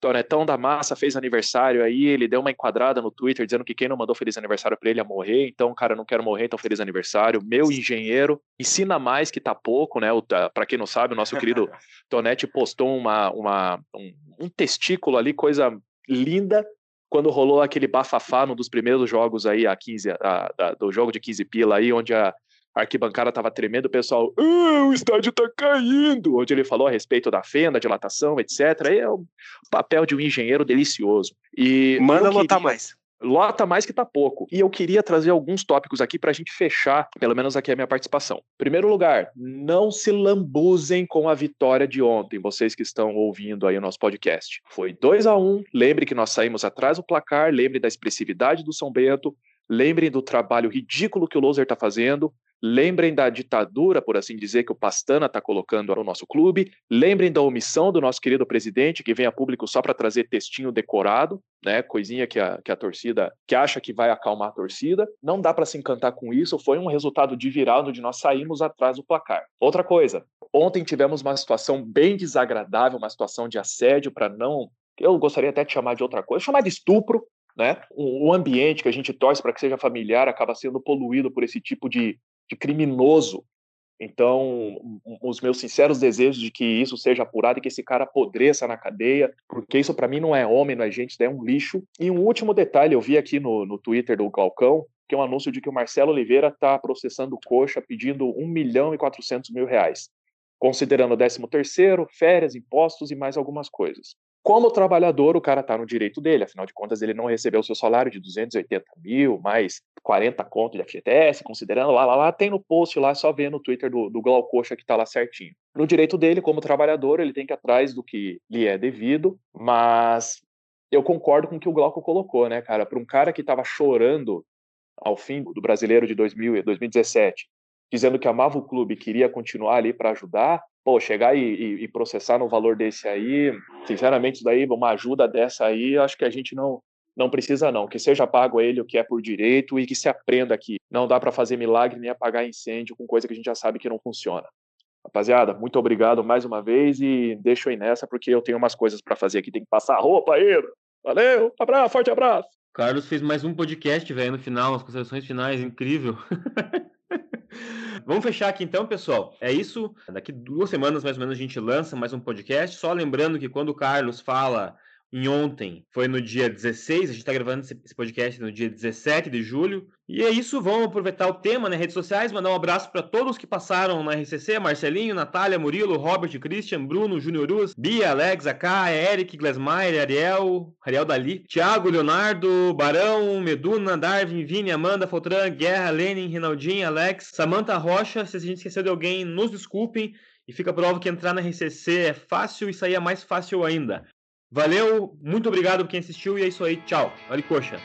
Tonetão da Massa fez aniversário aí, ele deu uma enquadrada no Twitter dizendo que quem não mandou feliz aniversário para ele ia morrer, então, cara, não quero morrer, então feliz aniversário. Meu engenheiro, ensina mais que tá pouco, né? Para quem não sabe, o nosso querido Tonete postou uma, uma, um, um testículo ali, coisa linda, quando rolou aquele bafafá num dos primeiros jogos aí, a 15, a, a, do jogo de 15 pila aí, onde a, a arquibancada estava tremendo, o pessoal, ah, o estádio está caindo, onde ele falou a respeito da fenda, dilatação, etc. Aí é o papel de um engenheiro delicioso. E Manda queria... lotar mais. Lota mais que tá pouco. E eu queria trazer alguns tópicos aqui para a gente fechar, pelo menos aqui a minha participação. Primeiro lugar, não se lambuzem com a vitória de ontem, vocês que estão ouvindo aí o nosso podcast. Foi 2 a 1 um, lembre que nós saímos atrás do placar, lembre da expressividade do São Bento, lembrem do trabalho ridículo que o Loser está fazendo, Lembrem da ditadura, por assim dizer, que o Pastana está colocando no nosso clube. Lembrem da omissão do nosso querido presidente, que vem a público só para trazer textinho decorado, né? Coisinha que a, que a torcida, que acha que vai acalmar a torcida. Não dá para se encantar com isso. Foi um resultado de viral onde nós saímos atrás do placar. Outra coisa, ontem tivemos uma situação bem desagradável, uma situação de assédio, para não. Eu gostaria até de chamar de outra coisa, chamar de estupro, né? O, ambiente que a gente torce para que seja familiar acaba sendo poluído por esse tipo de, de criminoso. Então, os meus sinceros desejos de que isso seja apurado e que esse cara apodreça na cadeia, porque isso para mim não é homem, não é gente, é um lixo. E um último detalhe, eu vi aqui no, no Twitter do Galcão, que é um anúncio de que o Marcelo Oliveira está processando coxa pedindo 1 milhão e 400 mil reais, considerando o 13 terceiro, férias, impostos e mais algumas coisas. Como trabalhador, o cara está no direito dele, afinal de contas, ele não recebeu o seu salário de 280 mil, mais 40 conto de FGTS, considerando lá, lá, lá, tem no post lá, só ver no Twitter do, do Glaucoxa que está lá certinho. No direito dele, como trabalhador, ele tem que ir atrás do que lhe é devido, mas eu concordo com o que o Glauco colocou, né, cara? Para um cara que estava chorando ao fim do brasileiro de 2000, 2017, dizendo que amava o clube e queria continuar ali para ajudar, pô, chegar e, e, e, processar no valor desse aí, sinceramente, isso daí, uma ajuda dessa aí, acho que a gente não não precisa não, que seja pago a ele o que é por direito e que se aprenda aqui. Não dá para fazer milagre nem apagar incêndio com coisa que a gente já sabe que não funciona. Rapaziada, muito obrigado mais uma vez e deixa ir nessa porque eu tenho umas coisas para fazer aqui, tem que passar roupa aí. Valeu, abraço, forte abraço. Carlos fez mais um podcast, velho, no final, as considerações finais, incrível. Vamos fechar aqui então, pessoal. É isso. Daqui duas semanas, mais ou menos, a gente lança mais um podcast. Só lembrando que quando o Carlos fala em ontem, foi no dia 16, a gente está gravando esse podcast no dia 17 de julho. E é isso, vamos aproveitar o tema, né? Redes sociais, mandar um abraço para todos que passaram na RCC: Marcelinho, Natália, Murilo, Robert, Christian, Bruno, Júnior Uz, Bia, Alex, AK, Eric, Glesmaier, Ariel, Ariel Dali, Thiago, Leonardo, Barão, Meduna, Darwin, Vini, Amanda, Fotran, Guerra, Lenin, Rinaldinho, Alex, Samantha Rocha. Se a gente esqueceu de alguém, nos desculpem. E fica prova que entrar na RCC é fácil e sair é mais fácil ainda. Valeu, muito obrigado por quem assistiu e é isso aí. Tchau. Olha coxa.